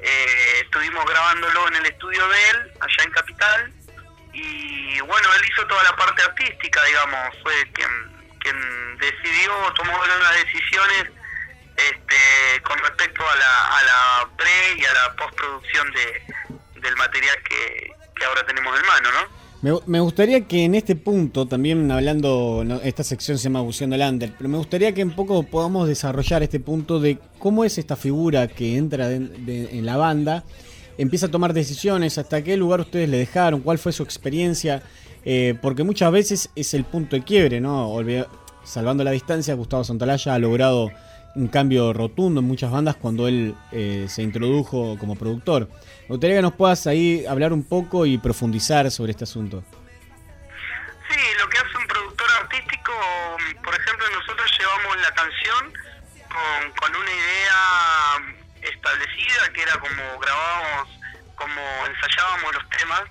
Eh, estuvimos grabándolo en el estudio de él, allá en Capital, y bueno, él hizo toda la parte artística, digamos, fue quien, quien decidió, tomó unas decisiones este, con respecto a la, a la pre y a la postproducción de, del material que ahora tenemos en mano, ¿no? Me, gustaría que en este punto, también hablando, esta sección se llama Buceando Lander, pero me gustaría que un poco podamos desarrollar este punto de cómo es esta figura que entra en la banda, empieza a tomar decisiones, hasta qué lugar ustedes le dejaron, cuál fue su experiencia, eh, porque muchas veces es el punto de quiebre, ¿no? salvando la distancia, Gustavo Santalaya ha logrado un cambio rotundo en muchas bandas cuando él eh, se introdujo como productor. Me gustaría que nos puedas ahí hablar un poco y profundizar sobre este asunto. Sí, lo que hace un productor artístico, por ejemplo, nosotros llevamos la canción con, con una idea establecida, que era como grabábamos, como ensayábamos los temas.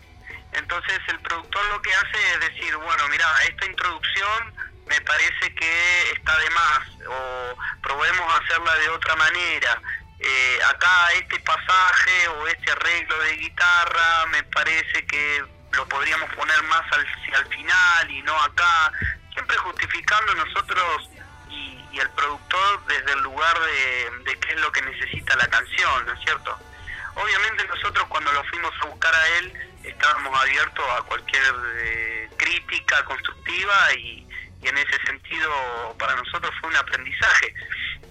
Entonces el productor lo que hace es decir, bueno, mira, esta introducción me parece que está de más o probemos hacerla de otra manera. Eh, acá este pasaje o este arreglo de guitarra me parece que lo podríamos poner más al, al final y no acá, siempre justificando nosotros y, y el productor desde el lugar de, de, qué es lo que necesita la canción, ¿no es cierto? Obviamente nosotros cuando lo fuimos a buscar a él estábamos abiertos a cualquier eh, crítica constructiva y, y en ese sentido para nosotros fue un aprendizaje.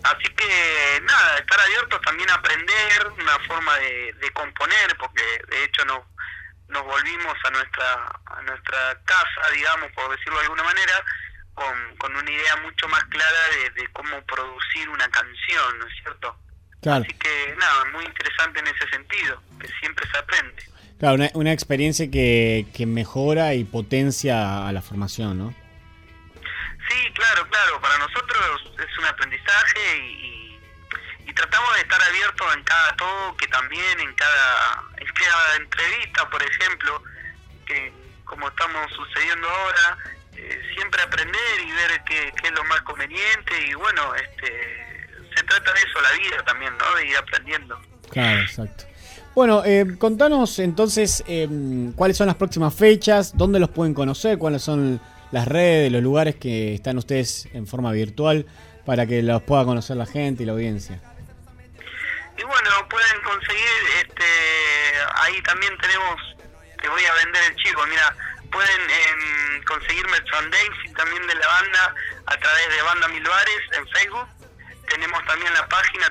Así que nada, estar abiertos también a aprender una forma de, componer, porque de hecho nos, nos volvimos a nuestra, a nuestra casa, digamos, por decirlo de alguna manera, con, con una idea mucho más clara de, cómo producir una canción, ¿no es cierto? Así que nada, muy interesante en ese sentido, que siempre se aprende. Claro, una, una experiencia que, que mejora y potencia a la formación, ¿no? Sí, claro, claro. Para nosotros es un aprendizaje y, y, tratamos de estar abiertos en cada toque también, en cada, cada entrevista, por ejemplo, que como estamos sucediendo ahora, eh, siempre aprender y ver qué, qué, es lo más conveniente y bueno, este, se trata de eso la vida también, ¿no? De ir aprendiendo. Claro, exacto. Bueno, eh, contanos entonces eh, cuáles son las próximas fechas, dónde los pueden conocer, cuáles son las redes, los lugares que están ustedes en forma virtual para que los pueda conocer la gente y la audiencia. Y bueno, pueden conseguir, este, ahí también tenemos, te voy a vender el chico, mira, pueden eh, conseguir merchandising también de la banda a través de Banda Milbares en Facebook. Tenemos también la página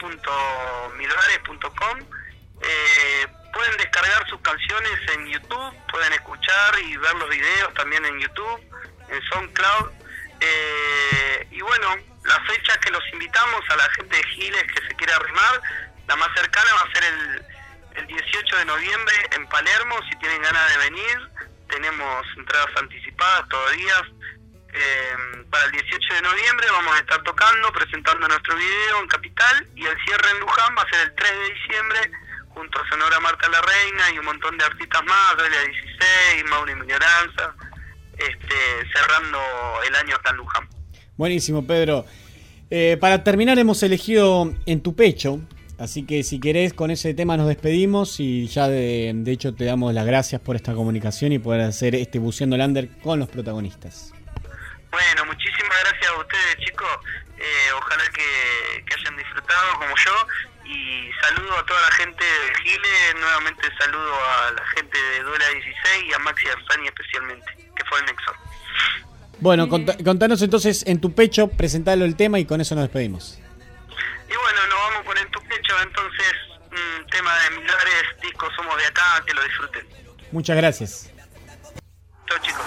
www.milbares.com. Eh, pueden descargar sus canciones en YouTube, pueden escuchar y ver los videos también en YouTube, en SoundCloud. Eh, y bueno, la fecha que los invitamos a la gente de Giles que se quiera arrimar, la más cercana va a ser el, el 18 de noviembre en Palermo, si tienen ganas de venir, tenemos entradas anticipadas todavía. Eh, para el 18 de noviembre vamos a estar tocando, presentando nuestro video en Capital y el cierre en Luján va a ser el 3 de diciembre junto a Sonora Marta la Reina y un montón de artistas más, Delia 16, Mauri Milloranza, este, cerrando el año acá en Luján. Buenísimo, Pedro. Eh, para terminar hemos elegido En tu pecho, así que si querés con ese tema nos despedimos y ya de, hecho te damos las gracias por esta comunicación y poder hacer este Buceando Lander con los protagonistas. Bueno, muchísimas gracias a ustedes chicos, eh, ojalá que, que hayan disfrutado como yo y saludo a toda la gente de Gile, nuevamente saludo a la gente de Duela 16 y a Maxi Arzani especialmente, que fue el Nexo. Bueno, contanos entonces en tu pecho, presentalo el tema y con eso nos despedimos. Y bueno, nos vamos con en tu pecho, entonces, un tema de Milares, disco Somos de Acá, que lo disfruten. Muchas gracias. Chao chicos.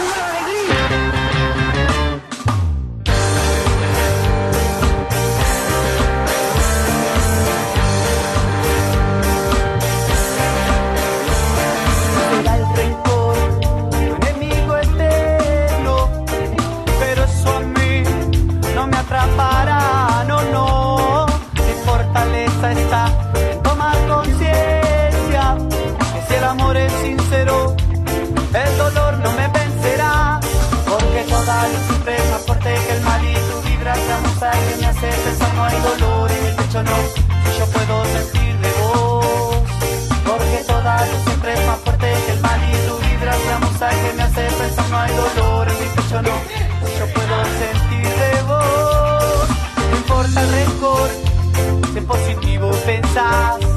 que en si yo puedo sentir de vos. Porque toda luz siempre es más fuerte que el mal y tu vibra la que me hace pensar no hay dolor en mi pecho no. Si yo puedo sentir de vos. No importa el rencor si positivo pensás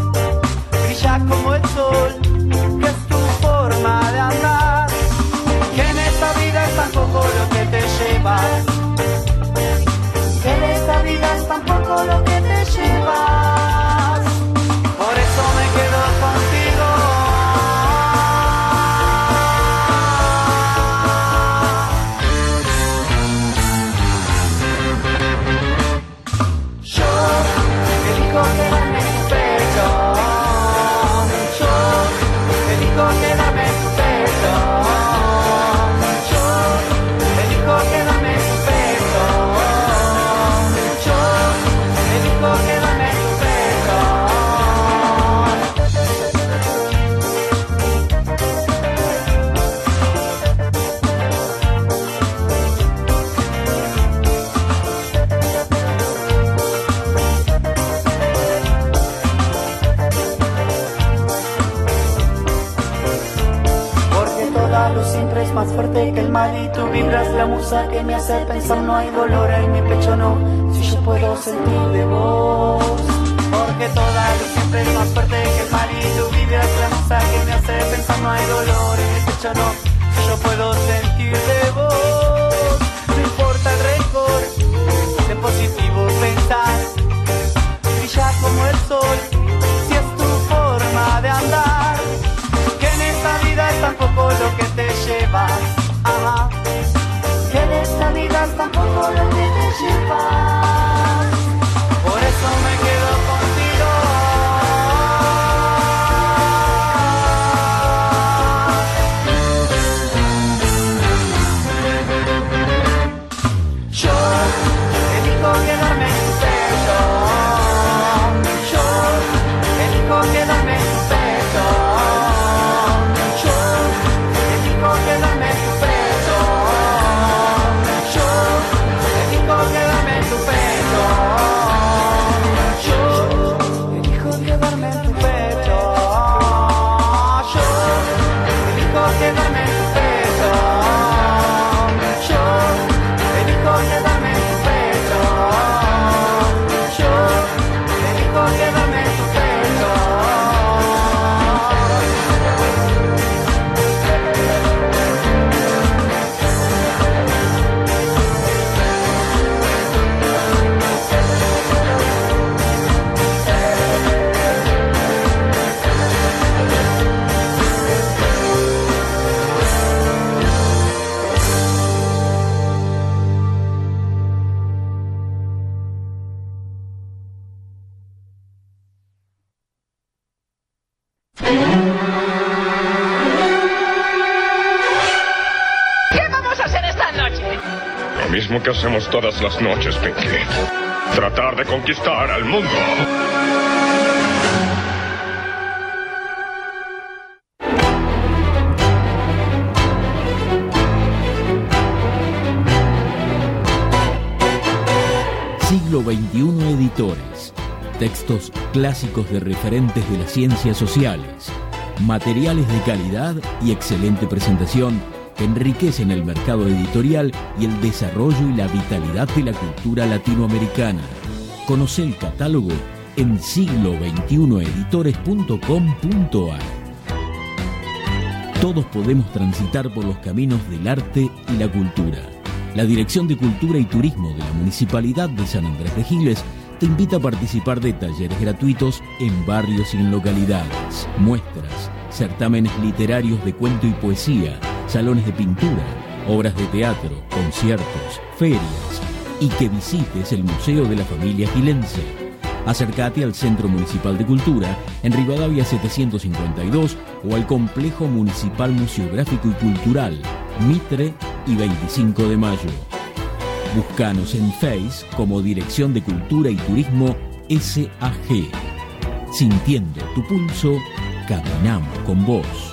vibras la musa que me hace pensar no hay dolor en mi pecho no. Si yo puedo sentir de vos. Porque toda luz siempre es más fuerte que el mal y tú vibras la musa que me hace pensar no hay dolor en mi pecho no. Si yo puedo sentir de vos. No importa el rencor de positivo pensar. Brilla como el sol si es tu forma de andar. Que en esta vida es tan poco lo que te llevas por te eso me quedo mismo que hacemos todas las noches, Pinky. Tratar de conquistar al mundo. Siglo XXI Editores. Textos clásicos de referentes de las ciencias sociales. Materiales de calidad y excelente presentación que enriquecen el mercado editorial y el desarrollo y la vitalidad de la cultura latinoamericana. Conoce el catálogo en siglo21editores.com.ar. Todos podemos transitar por los caminos del arte y la cultura. La Dirección de Cultura y Turismo de la Municipalidad de San Andrés de Giles te invita a participar de talleres gratuitos en barrios y en localidades, muestras, certámenes literarios de cuento y poesía, salones de pintura, obras de teatro, conciertos, ferias y que visites el Museo de la Familia Gilense. Acércate al Centro Municipal de Cultura en Rivadavia 752 o al Complejo Municipal Museográfico y Cultural, Mitre y 25 de Mayo. Búscanos en Face como Dirección de Cultura y Turismo SAG. Sintiendo tu pulso, caminamos con vos.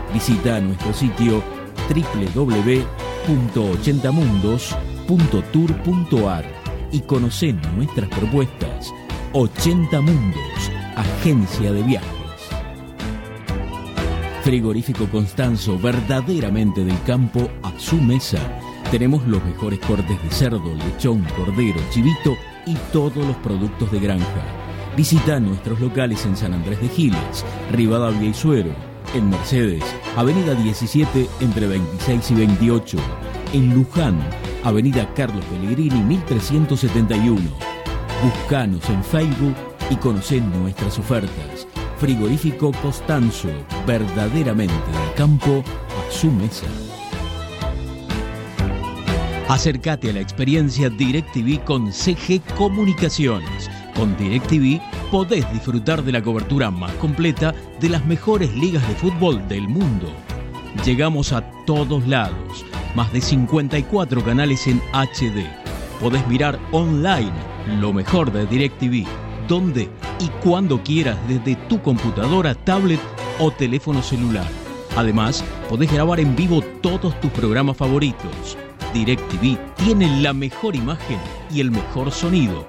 Visita nuestro sitio www.80mundos.tour.ar y conoce nuestras propuestas. 80 Mundos, agencia de viajes. Frigorífico Constanzo, verdaderamente del campo a su mesa. Tenemos los mejores cortes de cerdo, lechón, cordero, chivito y todos los productos de granja. Visita nuestros locales en San Andrés de Giles, Rivadavia y Suero, en Mercedes, Avenida 17 entre 26 y 28, en Luján, Avenida Carlos Pellegrini 1371. Buscanos en Facebook y conocen nuestras ofertas. Frigorífico Costanzo, verdaderamente del campo a su mesa. Acércate a la experiencia DirecTV con CG Comunicaciones. Con DirecTV podés disfrutar de la cobertura más completa de las mejores ligas de fútbol del mundo. Llegamos a todos lados, más de 54 canales en HD. Podés mirar online lo mejor de DirecTV, donde y cuando quieras desde tu computadora, tablet o teléfono celular. Además, podés grabar en vivo todos tus programas favoritos. DirecTV tiene la mejor imagen y el mejor sonido.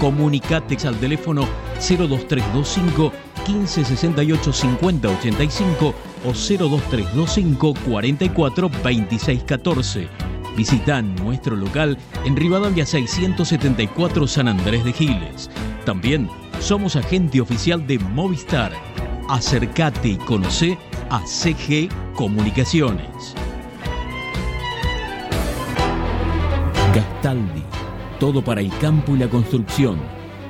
Comunicate al teléfono 02325 1568 5085 o 02325 44 26 14. Visita nuestro local en Rivadavia 674 San Andrés de Giles. También somos agente oficial de Movistar. Acércate y conoce a CG Comunicaciones. Gastaldi, todo para el campo y la construcción.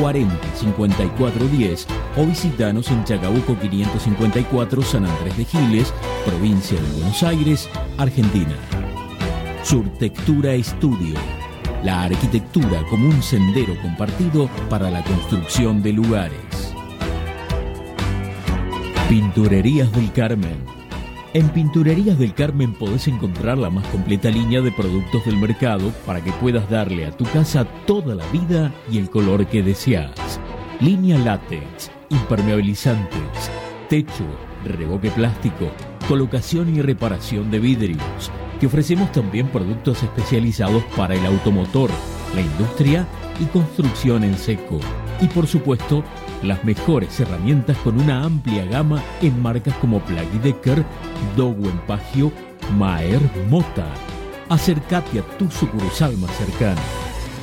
40 54 10 o visitanos en Chacabuco 554 San Andrés de Giles, provincia de Buenos Aires, Argentina. Surtectura Estudio. La arquitectura como un sendero compartido para la construcción de lugares. Pinturerías del Carmen. En Pinturerías del Carmen podés encontrar la más completa línea de productos del mercado para que puedas darle a tu casa toda la vida y el color que deseas. Línea látex, impermeabilizantes, techo, reboque plástico, colocación y reparación de vidrios. Te ofrecemos también productos especializados para el automotor, la industria y construcción en seco. Y por supuesto, las mejores herramientas con una amplia gama en marcas como Plaggy Decker, Dogo Empagio, Maer Mota. Acércate a tu sucursal más cercana.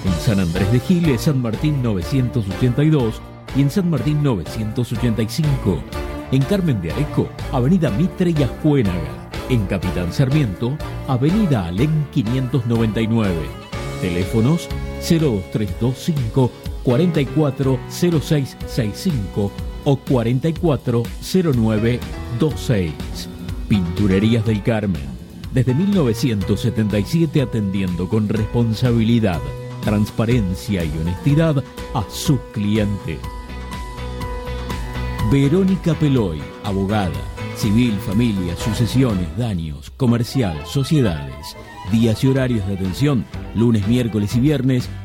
En San Andrés de Giles, San Martín 982 y en San Martín 985. En Carmen de Areco, Avenida Mitre y Ajuénaga. En Capitán Sarmiento, Avenida Alén 599. Teléfonos 02325 440665 o 440926. Pinturerías del Carmen. Desde 1977 atendiendo con responsabilidad, transparencia y honestidad a sus clientes. Verónica Peloy, abogada, civil, familia, sucesiones, daños, comercial, sociedades, días y horarios de atención, lunes, miércoles y viernes,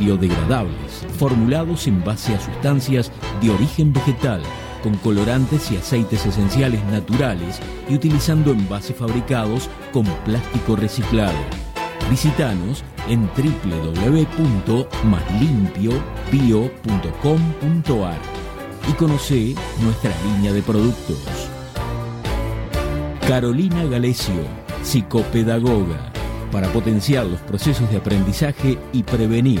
biodegradables, formulados en base a sustancias de origen vegetal, con colorantes y aceites esenciales naturales y utilizando envases fabricados con plástico reciclado. Visítanos en www.maslimpiobio.com.ar y conoce nuestra línea de productos. Carolina Galesio, psicopedagoga, para potenciar los procesos de aprendizaje y prevenir,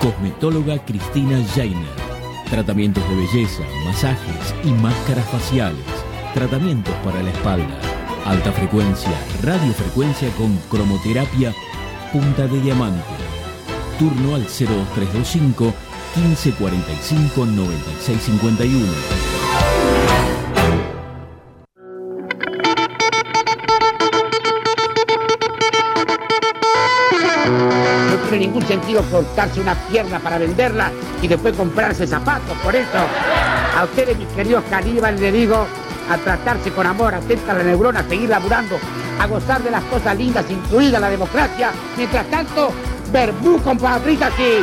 Cosmetóloga Cristina Jainer. Tratamientos de belleza, masajes y máscaras faciales. Tratamientos para la espalda. Alta frecuencia, radiofrecuencia con cromoterapia, punta de diamante. Turno al 02325 1545 9651. Sentido cortarse una pierna para venderla y después comprarse zapatos. Por eso, a ustedes, mis queridos caníbales, les digo a tratarse con amor, atenta a la neurona, a seguir laburando, a gozar de las cosas lindas, incluida la democracia. Mientras tanto, verbú con papritas aquí.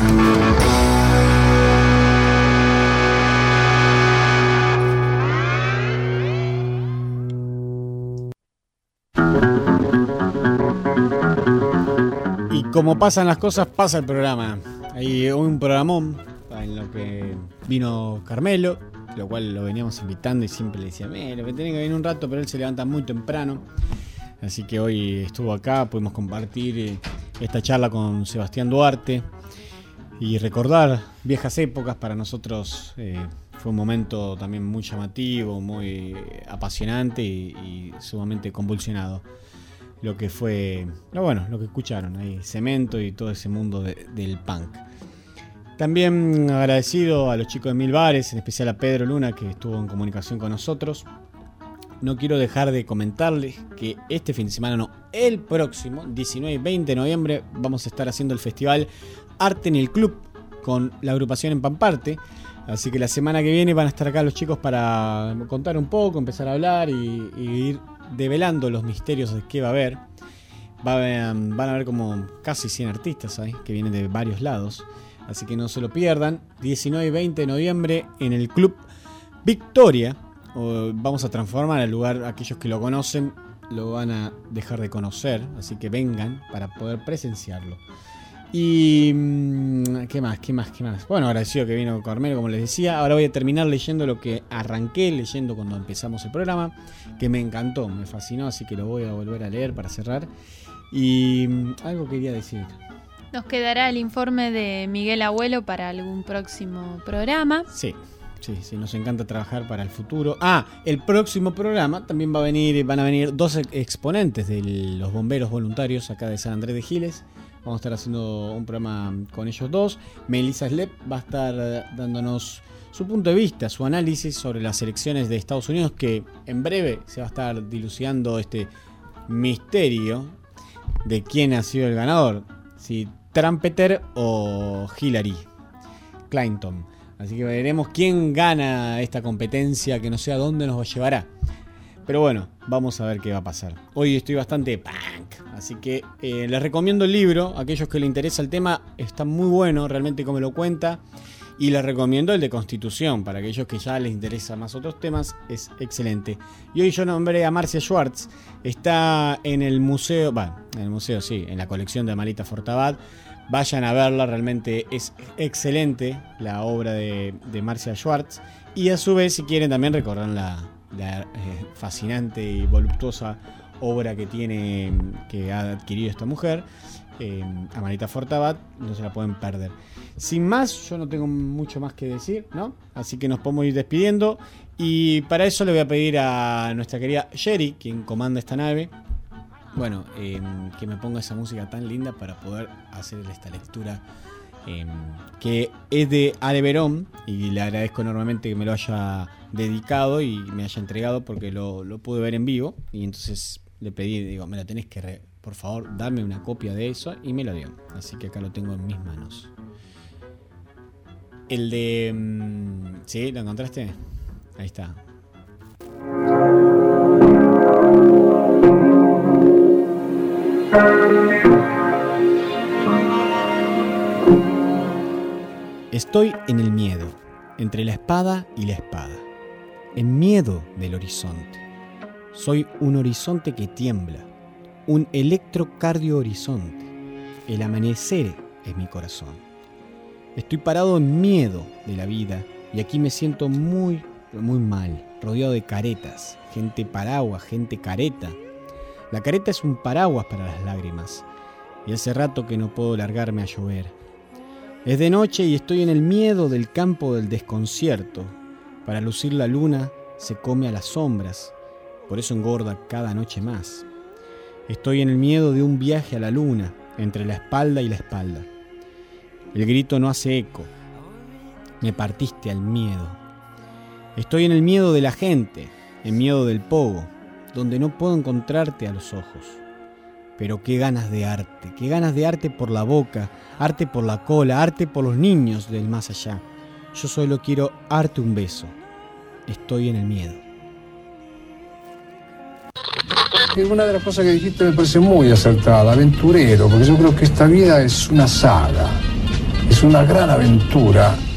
Y como pasan las cosas, pasa el programa. Hay un programón en lo que vino Carmelo, lo cual lo veníamos invitando y siempre le decía, "Eh, lo que tiene que venir un rato, pero él se levanta muy temprano. Así que hoy estuvo acá, pudimos compartir eh, esta charla con Sebastián Duarte y recordar viejas épocas para nosotros. eh, fue un momento también muy llamativo, muy apasionante y, y sumamente convulsionado lo que fue, no, bueno, lo que escucharon ahí, Cemento y todo ese mundo de- del punk. También agradecido a los chicos de Mil Bares, en especial a Pedro Luna que estuvo en comunicación con nosotros. No quiero dejar de comentarles que este fin de semana, no, el próximo, 19 y 20 de noviembre, vamos a estar haciendo el festival Arte en el Club con la agrupación en Pamparte. Así que la semana que viene van a estar acá los chicos para contar un poco, empezar a hablar y ir develando los misterios de qué va a haber. Haber- van a haber como casi 100 artistas ahí que vienen de varios lados. Así que no se lo pierdan. 19 y 20 de noviembre en el Club Victoria. Vamos a transformar el lugar, aquellos que lo conocen lo van a dejar de conocer. Así que vengan para poder presenciarlo. Y. mm, ¿Qué más? ¿Qué más? ¿Qué más? Bueno, agradecido que vino Carmelo, como les decía. Ahora voy a terminar leyendo lo que arranqué leyendo cuando empezamos el programa. Que me encantó, me fascinó, así que lo voy a volver a leer para cerrar. Y. mm, Algo quería decir. Nos quedará el informe de Miguel Abuelo para algún próximo programa. Sí, sí, sí, nos encanta trabajar para el futuro. Ah, el próximo programa también va a venir, van a venir dos ex- exponentes de los bomberos voluntarios acá de San Andrés de Giles. Vamos a estar haciendo un programa con ellos dos. Melissa Slep va a estar dándonos su punto de vista, su análisis sobre las elecciones de Estados Unidos, que en breve se va a estar dilucidando este misterio de quién ha sido el ganador. Si Trumpeter o Hillary Clinton. Así que veremos quién gana esta competencia, que no sé a dónde nos llevará. Pero bueno, vamos a ver qué va a pasar. Hoy estoy bastante punk, así que eh, les recomiendo el libro. Aquellos que les interesa el tema, está muy bueno, realmente como lo cuenta. Y les recomiendo el de Constitución, para aquellos que ya les interesa más otros temas, es excelente. Y hoy yo nombré a Marcia Schwartz, está en el museo, va, en el museo sí, en la colección de Amalita Fortabat. Vayan a verla, realmente es excelente la obra de, de Marcia Schwartz. Y a su vez, si quieren, también recorran la, la, eh, fascinante y voluptuosa obra que tiene, que ha adquirido esta mujer, eh, Amalita Fortabat, no se la pueden perder. Sin más, yo no tengo mucho más que decir, ¿no? Así que nos podemos ir despidiendo. Y para eso le voy a pedir a nuestra querida Sherry, quien comanda esta nave, bueno, eh, que me ponga esa música tan linda para poder hacer esta lectura eh, que es de Ale Verón y le agradezco enormemente que me lo haya dedicado y me haya entregado porque lo, lo pude ver en vivo y entonces le pedí, digo, me lo tenés que, por favor, darme una copia de eso y me lo dio. Así que acá lo tengo en mis manos. El de... mm, ¿Sí? ¿Lo encontraste? Ahí está. Estoy en el miedo, entre la espada y la espada, en miedo del horizonte. Soy un horizonte que tiembla, un electrocardio horizonte. El amanecer es mi corazón. Estoy parado en miedo de la vida y aquí me siento muy, muy mal, rodeado de caretas, gente paraguas, gente careta. La careta es un paraguas para las lágrimas y hace rato que no puedo largarme a llover. Es de noche y estoy en el miedo del campo del desconcierto. Para lucir la luna se come a las sombras, por eso engorda cada noche más. Estoy en el miedo de un viaje a la luna, entre la espalda y la espalda. El grito no hace eco. Me partiste al miedo. Estoy en el miedo de la gente, en miedo del pogo, donde no puedo encontrarte a los ojos. Pero qué ganas de arte, qué ganas de arte por la boca, arte por la cola, arte por los niños del más allá. Yo solo quiero arte un beso. Estoy en el miedo. Una de las cosas que dijiste me parece muy acertada, aventurero, porque yo creo que esta vida es una saga, es una gran aventura